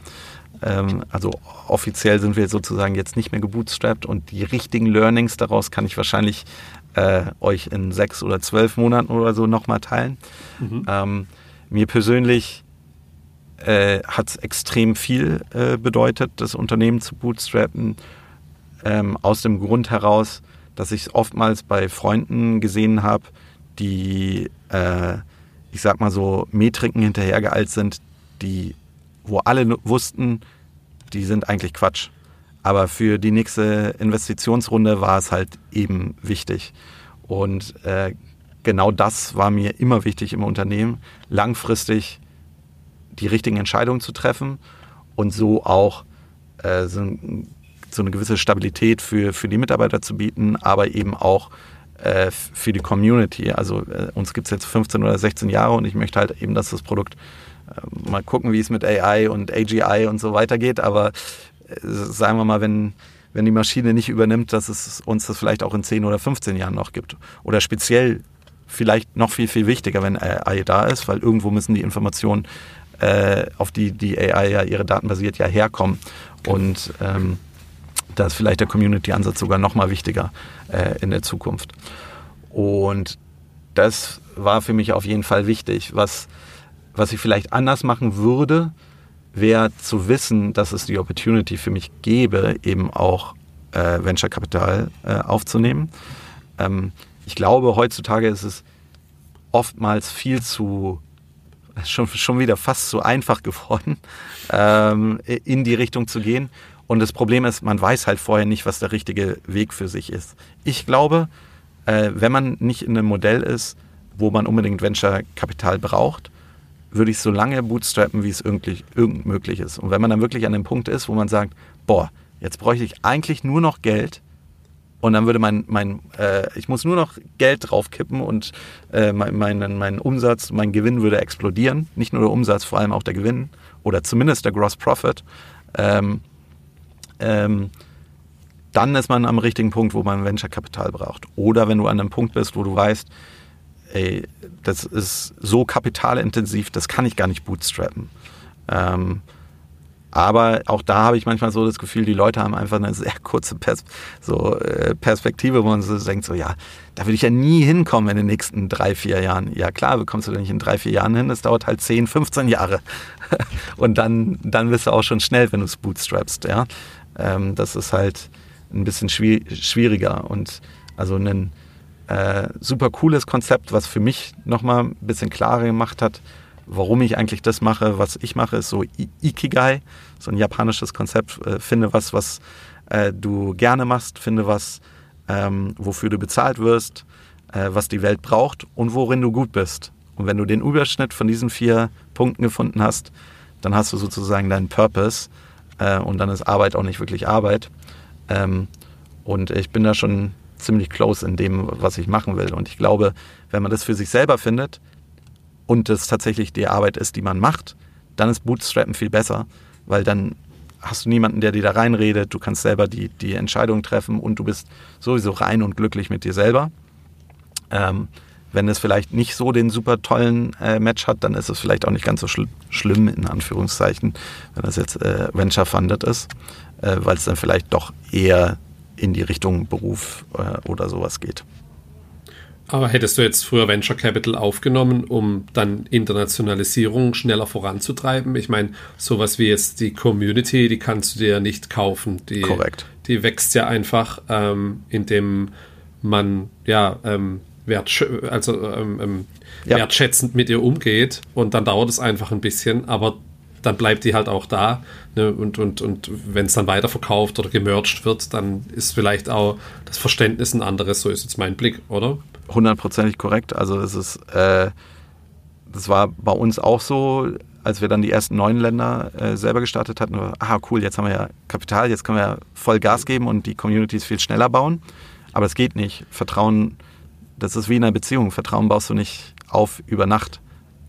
Ähm, also offiziell sind wir sozusagen jetzt nicht mehr gebootstrapped und die richtigen Learnings daraus kann ich wahrscheinlich äh, euch in sechs oder zwölf Monaten oder so nochmal teilen. Mhm. Ähm, mir persönlich äh, hat es extrem viel äh, bedeutet, das Unternehmen zu bootstrappen, ähm, aus dem Grund heraus, dass ich es oftmals bei Freunden gesehen habe, die, äh, ich sag mal so, Metriken hinterhergeeilt sind, die, wo alle wussten, die sind eigentlich Quatsch. Aber für die nächste Investitionsrunde war es halt eben wichtig. Und äh, genau das war mir immer wichtig im Unternehmen, langfristig die richtigen Entscheidungen zu treffen und so auch äh, so, so, eine gewisse Stabilität für, für die Mitarbeiter zu bieten, aber eben auch äh, für die Community. Also äh, uns gibt es jetzt 15 oder 16 Jahre und ich möchte halt eben, dass das Produkt mal gucken, wie es mit AI und AGI und so weitergeht, aber sagen wir mal, wenn, wenn die Maschine nicht übernimmt, dass es uns das vielleicht auch in 10 oder 15 Jahren noch gibt. Oder speziell vielleicht noch viel, viel wichtiger, wenn AI da ist, weil irgendwo müssen die Informationen, äh, auf die die AI ja ihre Daten basiert, ja herkommen. Und ähm, da ist vielleicht der Community-Ansatz sogar noch mal wichtiger äh, in der Zukunft. Und das war für mich auf jeden Fall wichtig. Was, was ich vielleicht anders machen würde, wäre zu wissen, dass es die Opportunity für mich gäbe, eben auch äh, Venture Capital äh, aufzunehmen. Ähm, ich glaube, heutzutage ist es oftmals viel zu, schon, schon wieder fast zu einfach geworden, ähm, in die Richtung zu gehen. Und das Problem ist, man weiß halt vorher nicht, was der richtige Weg für sich ist. Ich glaube, äh, wenn man nicht in einem Modell ist, wo man unbedingt Venture Kapital braucht, würde ich so lange bootstrappen, wie es irgendwie, irgend möglich ist. Und wenn man dann wirklich an dem Punkt ist, wo man sagt, boah, jetzt bräuchte ich eigentlich nur noch Geld und dann würde mein, mein äh, ich muss nur noch Geld draufkippen und äh, mein, mein, mein Umsatz, mein Gewinn würde explodieren. Nicht nur der Umsatz, vor allem auch der Gewinn oder zumindest der Gross Profit. Ähm, ähm, dann ist man am richtigen Punkt, wo man Venture Kapital braucht. Oder wenn du an einem Punkt bist, wo du weißt, ey, das ist so kapitalintensiv, das kann ich gar nicht bootstrappen. Ähm, aber auch da habe ich manchmal so das Gefühl, die Leute haben einfach eine sehr kurze Pers so, äh, Perspektive, wo man so denkt, so ja, da würde ich ja nie hinkommen in den nächsten drei, vier Jahren. Ja klar, bekommst du da nicht in drei, vier Jahren hin, das dauert halt 10, 15 Jahre. Und dann, dann bist du auch schon schnell, wenn du es bootstrappst. Ja? Ähm, das ist halt ein bisschen schwieriger. Und also ein äh, super cooles Konzept, was für mich nochmal ein bisschen klarer gemacht hat, warum ich eigentlich das mache, was ich mache, ist so Ikigai, so ein japanisches Konzept. Äh, finde was, was äh, du gerne machst, finde was, ähm, wofür du bezahlt wirst, äh, was die Welt braucht und worin du gut bist. Und wenn du den Überschnitt von diesen vier Punkten gefunden hast, dann hast du sozusagen deinen Purpose äh, und dann ist Arbeit auch nicht wirklich Arbeit. Ähm, und ich bin da schon ziemlich close in dem, was ich machen will. Und ich glaube, wenn man das für sich selber findet und das tatsächlich die Arbeit ist, die man macht, dann ist Bootstrappen viel besser, weil dann hast du niemanden, der dir da reinredet, du kannst selber die, die Entscheidung treffen und du bist sowieso rein und glücklich mit dir selber. Ähm, wenn es vielleicht nicht so den super tollen äh, Match hat, dann ist es vielleicht auch nicht ganz so schl schlimm, in Anführungszeichen, wenn das jetzt äh, Venture-funded ist, äh, weil es dann vielleicht doch eher in die Richtung Beruf äh, oder sowas geht. Aber hättest du jetzt früher Venture Capital aufgenommen, um dann Internationalisierung schneller voranzutreiben? Ich meine, sowas wie jetzt die Community, die kannst du dir nicht kaufen. Die, Korrekt. Die wächst ja einfach, ähm, indem man ja ähm, wertsch also, ähm, ähm, ja. wertschätzend mit ihr umgeht und dann dauert es einfach ein bisschen, aber dann bleibt die halt auch da. Ne? Und, und, und wenn es dann weiterverkauft oder gemerged wird, dann ist vielleicht auch das Verständnis ein anderes. So ist jetzt mein Blick, oder? Hundertprozentig korrekt. Also es ist, äh, das war bei uns auch so, als wir dann die ersten neun Länder äh, selber gestartet hatten. Ah, cool, jetzt haben wir ja Kapital, jetzt können wir ja voll Gas geben und die Communities viel schneller bauen. Aber es geht nicht. Vertrauen, das ist wie in einer Beziehung. Vertrauen baust du nicht auf über Nacht,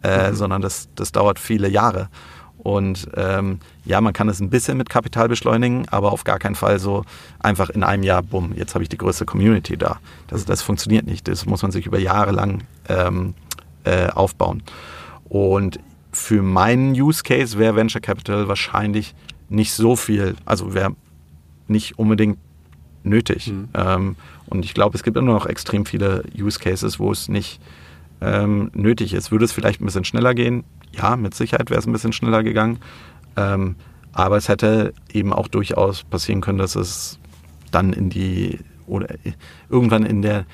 äh, mhm. sondern das, das dauert viele Jahre. Und ähm, ja, man kann es ein bisschen mit Kapital beschleunigen, aber auf gar keinen Fall so einfach in einem Jahr, bumm, jetzt habe ich die größte Community da. Das, das funktioniert nicht. Das muss man sich über Jahre lang ähm, äh, aufbauen. Und für meinen Use Case wäre Venture Capital wahrscheinlich nicht so viel, also wäre nicht unbedingt nötig. Mhm. Ähm, und ich glaube, es gibt immer noch extrem viele Use Cases, wo es nicht ähm, nötig ist. Würde es vielleicht ein bisschen schneller gehen? Ja, mit Sicherheit wäre es ein bisschen schneller gegangen. Ähm, aber es hätte eben auch durchaus passieren können, dass es dann in die oder irgendwann in der,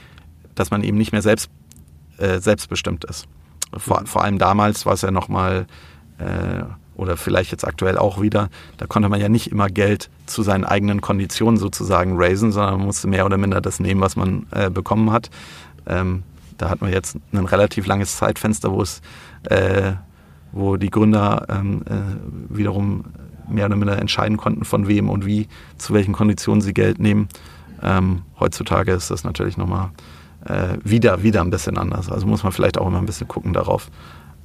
dass man eben nicht mehr selbst, äh, selbstbestimmt ist. Vor, vor allem damals war es ja nochmal, äh, oder vielleicht jetzt aktuell auch wieder, da konnte man ja nicht immer Geld zu seinen eigenen Konditionen sozusagen raisen, sondern man musste mehr oder minder das nehmen, was man äh, bekommen hat. Ähm, da hat man jetzt ein relativ langes Zeitfenster, wo es, äh, wo die Gründer ähm, äh, wiederum mehr oder minder entscheiden konnten, von wem und wie, zu welchen Konditionen sie Geld nehmen. Ähm, heutzutage ist das natürlich nochmal äh, wieder, wieder ein bisschen anders. Also muss man vielleicht auch immer ein bisschen gucken darauf,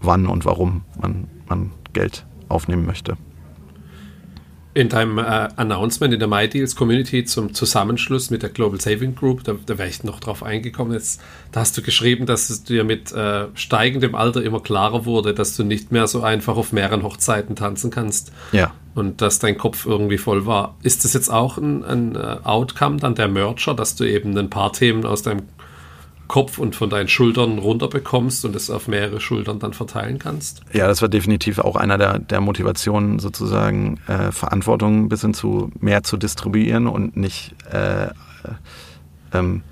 wann und warum man, man Geld aufnehmen möchte. In deinem äh, Announcement in der MyDeals Community zum Zusammenschluss mit der Global Saving Group, da, da wäre ich noch drauf eingekommen. Jetzt, da hast du geschrieben, dass es dir mit äh, steigendem Alter immer klarer wurde, dass du nicht mehr so einfach auf mehreren Hochzeiten tanzen kannst. Ja. Und dass dein Kopf irgendwie voll war. Ist das jetzt auch ein, ein uh, Outcome dann der Merger, dass du eben ein paar Themen aus deinem Kopf und von deinen Schultern runterbekommst und es auf mehrere Schultern dann verteilen kannst? Ja, das war definitiv auch einer der, der Motivationen, sozusagen äh, Verantwortung ein bisschen zu mehr zu distribuieren und nicht äh, äh, ähm,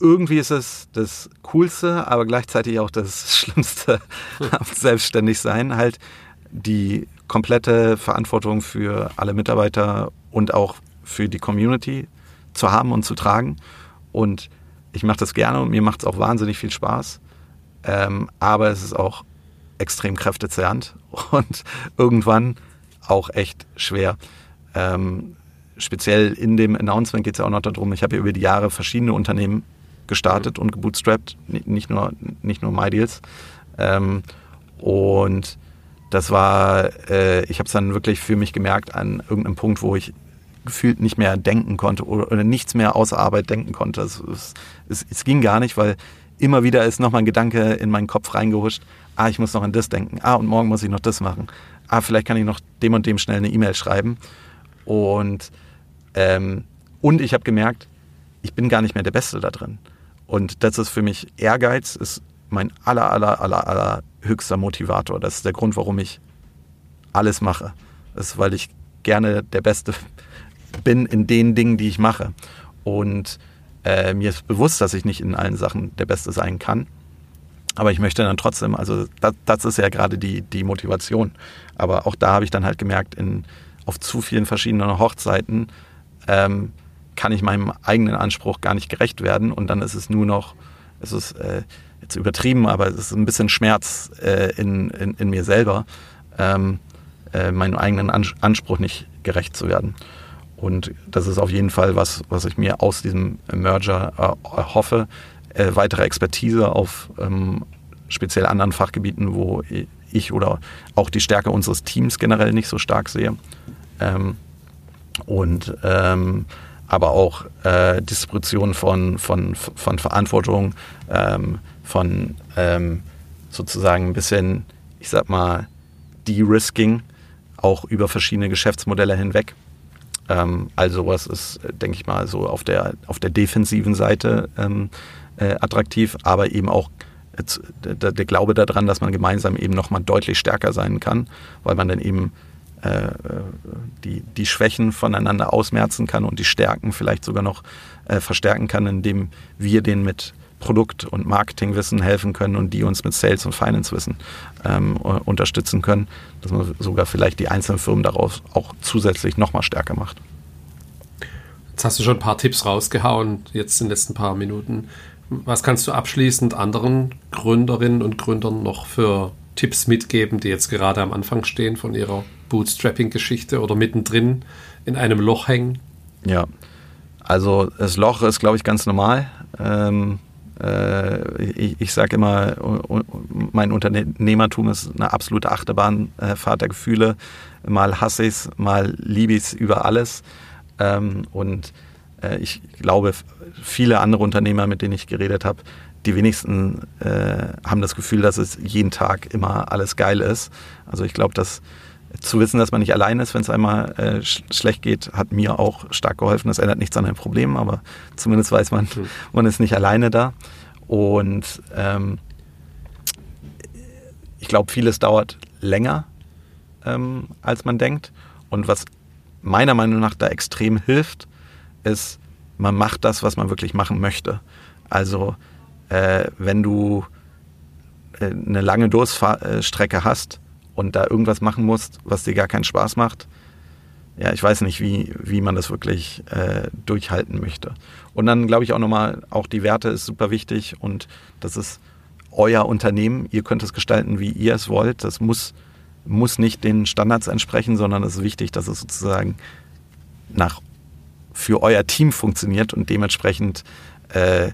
irgendwie ist es das Coolste, aber gleichzeitig auch das Schlimmste am Selbstständigsein, halt die komplette Verantwortung für alle Mitarbeiter und auch für die Community zu haben und zu tragen. Und ich mache das gerne und mir macht es auch wahnsinnig viel Spaß. Ähm, aber es ist auch extrem kräftezehrend und irgendwann auch echt schwer. Ähm, speziell in dem Announcement geht es ja auch noch darum, ich habe über die Jahre verschiedene Unternehmen gestartet und gebootstrapped, nicht nur, nicht nur MyDeals. Ähm, und das war, äh, ich habe es dann wirklich für mich gemerkt an irgendeinem Punkt, wo ich gefühlt nicht mehr denken konnte oder, nichts mehr außer Arbeit denken konnte. Es, es, es, es ging gar nicht, weil immer wieder ist nochmal ein Gedanke in meinen Kopf reingehuscht. Ah, ich muss noch an das denken. Ah, und morgen muss ich noch das machen. Ah, vielleicht kann ich noch dem und dem schnell eine E-Mail schreiben. Und, ähm, und ich habe gemerkt, ich bin gar nicht mehr der Beste da drin. Und das ist für mich Ehrgeiz, ist mein aller, aller, aller, aller höchster Motivator. Das ist der Grund, warum ich alles mache. Das ist, weil ich gerne der Beste bin in den Dingen, die ich mache. Und äh, mir ist bewusst, dass ich nicht in allen Sachen der Beste sein kann. Aber ich möchte dann trotzdem, also das, das ist ja gerade die, die Motivation. Aber auch da habe ich dann halt gemerkt, in, auf zu vielen verschiedenen Hochzeiten ähm, kann ich meinem eigenen Anspruch gar nicht gerecht werden. Und dann ist es nur noch, es ist äh, jetzt übertrieben, aber es ist ein bisschen Schmerz äh, in, in, in, mir selber, ähm, äh, meinem eigenen Anspruch nicht gerecht zu werden. Und das ist auf jeden Fall was, was ich mir aus diesem Merger äh, hoffe. Äh, weitere Expertise auf ähm, speziell anderen Fachgebieten, wo ich oder auch die Stärke unseres Teams generell nicht so stark sehe. Ähm, und ähm, aber auch äh, Distribution von, von, von Verantwortung, ähm, von ähm, sozusagen ein bisschen, ich sag mal, De-Risking, auch über verschiedene Geschäftsmodelle hinweg. Ähm, also was ist, denke ich mal, so auf der, auf der defensiven Seite ähm, äh, attraktiv, aber eben auch äh, der, der, Glaube daran, dass man gemeinsam eben nochmal deutlich stärker sein kann, weil man dann eben äh, die, die Schwächen voneinander ausmerzen kann und die Stärken vielleicht sogar noch äh, verstärken kann, indem wir den mit Produkt- und Marketingwissen helfen können und die uns mit Sales- und Finance-Wissen ähm, unterstützen können, dass man sogar vielleicht die einzelnen Firmen daraus auch zusätzlich nochmal stärker macht. Jetzt hast du schon ein paar Tipps rausgehauen, jetzt in den letzten paar Minuten. Was kannst du abschließend anderen Gründerinnen und Gründern noch für Tipps mitgeben, die jetzt gerade am Anfang stehen von ihrer Bootstrapping-Geschichte oder mittendrin in einem Loch hängen? Ja, also das Loch ist, glaube ich, ganz normal. Ähm, äh, ich, ich sage immer, mein Unternehmertum ist eine absolute Achterbahnfahrt der Gefühle. Mal hasse ich es, mal liebe ich es über alles. Ähm, und äh, ich glaube, viele andere Unternehmer, mit denen ich geredet habe, die wenigsten äh, haben das Gefühl, dass es jeden Tag immer alles geil ist. Also ich glaube, dass zu wissen, dass man nicht allein ist, wenn es einmal äh, sch schlecht geht, hat mir auch stark geholfen. Das ändert nichts an den Problemen, aber zumindest weiß man, mhm. man ist nicht alleine da. Und ähm, ich glaube, vieles dauert länger, ähm, als man denkt. Und was meiner Meinung nach da extrem hilft, ist, man macht das, was man wirklich machen möchte. Also äh, wenn du äh, eine lange Durststrecke hast und da irgendwas machen musst, was dir gar keinen Spaß macht, ja, ich weiß nicht, wie, wie man das wirklich äh, durchhalten möchte. Und dann glaube ich auch nochmal, auch die Werte ist super wichtig und das ist euer Unternehmen. Ihr könnt es gestalten, wie ihr es wollt. Das muss, muss nicht den Standards entsprechen, sondern es ist wichtig, dass es sozusagen nach, für euer Team funktioniert und dementsprechend äh,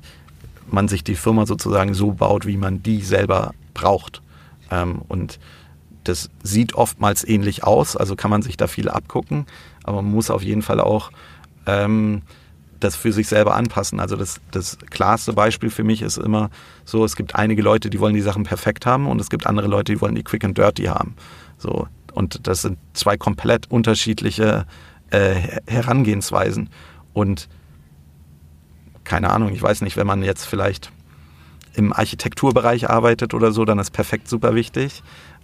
man sich die Firma sozusagen so baut, wie man die selber braucht. Ähm, und das sieht oftmals ähnlich aus, also kann man sich da viel abgucken, aber man muss auf jeden Fall auch ähm, das für sich selber anpassen. Also das, das klarste Beispiel für mich ist immer so, es gibt einige Leute, die wollen die Sachen perfekt haben und es gibt andere Leute, die wollen die quick and dirty haben. So, und das sind zwei komplett unterschiedliche äh, Herangehensweisen. Und keine Ahnung, ich weiß nicht, wenn man jetzt vielleicht im Architekturbereich arbeitet oder so, dann ist perfekt super wichtig.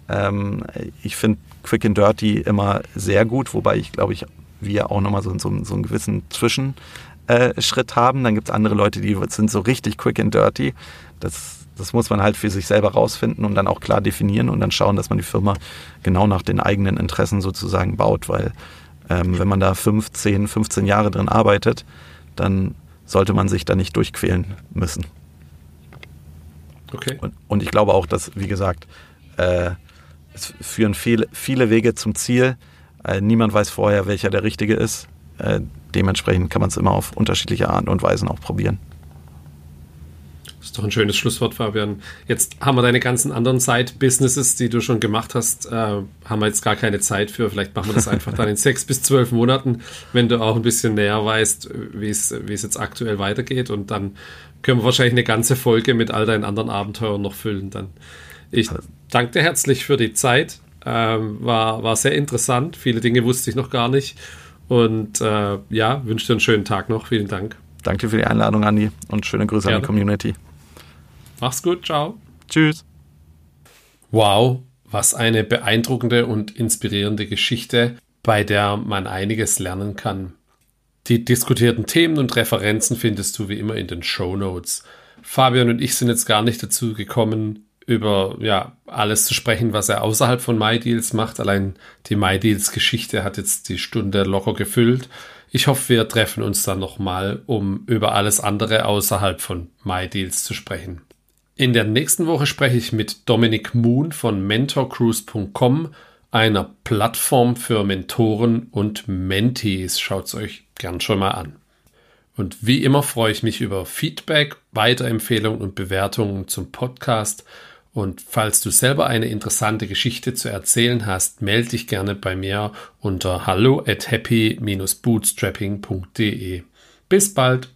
Ähm, ich finde Quick and Dirty immer sehr gut, wobei ich glaube ich, wir auch nochmal so, so, so einen gewissen Zwischenschritt haben. Dann gibt es andere Leute, die sind so richtig Quick and Dirty. Das, das muss man halt für sich selber rausfinden und dann auch klar definieren und dann schauen, dass man die Firma genau nach den eigenen Interessen sozusagen baut, weil ähm, wenn man da 15, 15 Jahre drin arbeitet, dann sollte man sich da nicht durchquälen müssen. Okay. Und, und ich glaube auch, dass, wie gesagt, äh, es führen viele, viele Wege zum Ziel. Äh, niemand weiß vorher, welcher der richtige ist. Äh, dementsprechend kann man es immer auf unterschiedliche Arten und Weisen auch probieren. Das ist doch ein schönes Schlusswort, Fabian. Jetzt haben wir deine ganzen anderen Side-Businesses, die du schon gemacht hast, äh, haben wir jetzt gar keine Zeit für. Vielleicht machen wir das einfach dann in sechs bis zwölf Monaten, wenn du auch ein bisschen näher weißt, wie es jetzt aktuell weitergeht. Und dann können wir wahrscheinlich eine ganze Folge mit all deinen anderen Abenteuern noch füllen. Dann ich danke dir herzlich für die Zeit. Ähm, war, war sehr interessant. Viele Dinge wusste ich noch gar nicht. Und äh, ja, wünsche dir einen schönen Tag noch. Vielen Dank. Danke für die Einladung, Andi. Und schöne Grüße Gerne. an die Community. Mach's gut. Ciao. Tschüss. Wow, was eine beeindruckende und inspirierende Geschichte, bei der man einiges lernen kann. Die diskutierten Themen und Referenzen findest du wie immer in den Show Notes. Fabian und ich sind jetzt gar nicht dazu gekommen, über ja alles zu sprechen, was er außerhalb von MyDeals macht. Allein die MyDeals Geschichte hat jetzt die Stunde locker gefüllt. Ich hoffe, wir treffen uns dann nochmal, um über alles andere außerhalb von MyDeals zu sprechen. In der nächsten Woche spreche ich mit Dominic Moon von mentorcruise.com, einer Plattform für Mentoren und Mentees. Schaut es euch gern schon mal an. Und wie immer freue ich mich über Feedback, Weiterempfehlungen und Bewertungen zum Podcast. Und falls du selber eine interessante Geschichte zu erzählen hast, melde dich gerne bei mir unter hallo at happy-bootstrapping.de. Bis bald!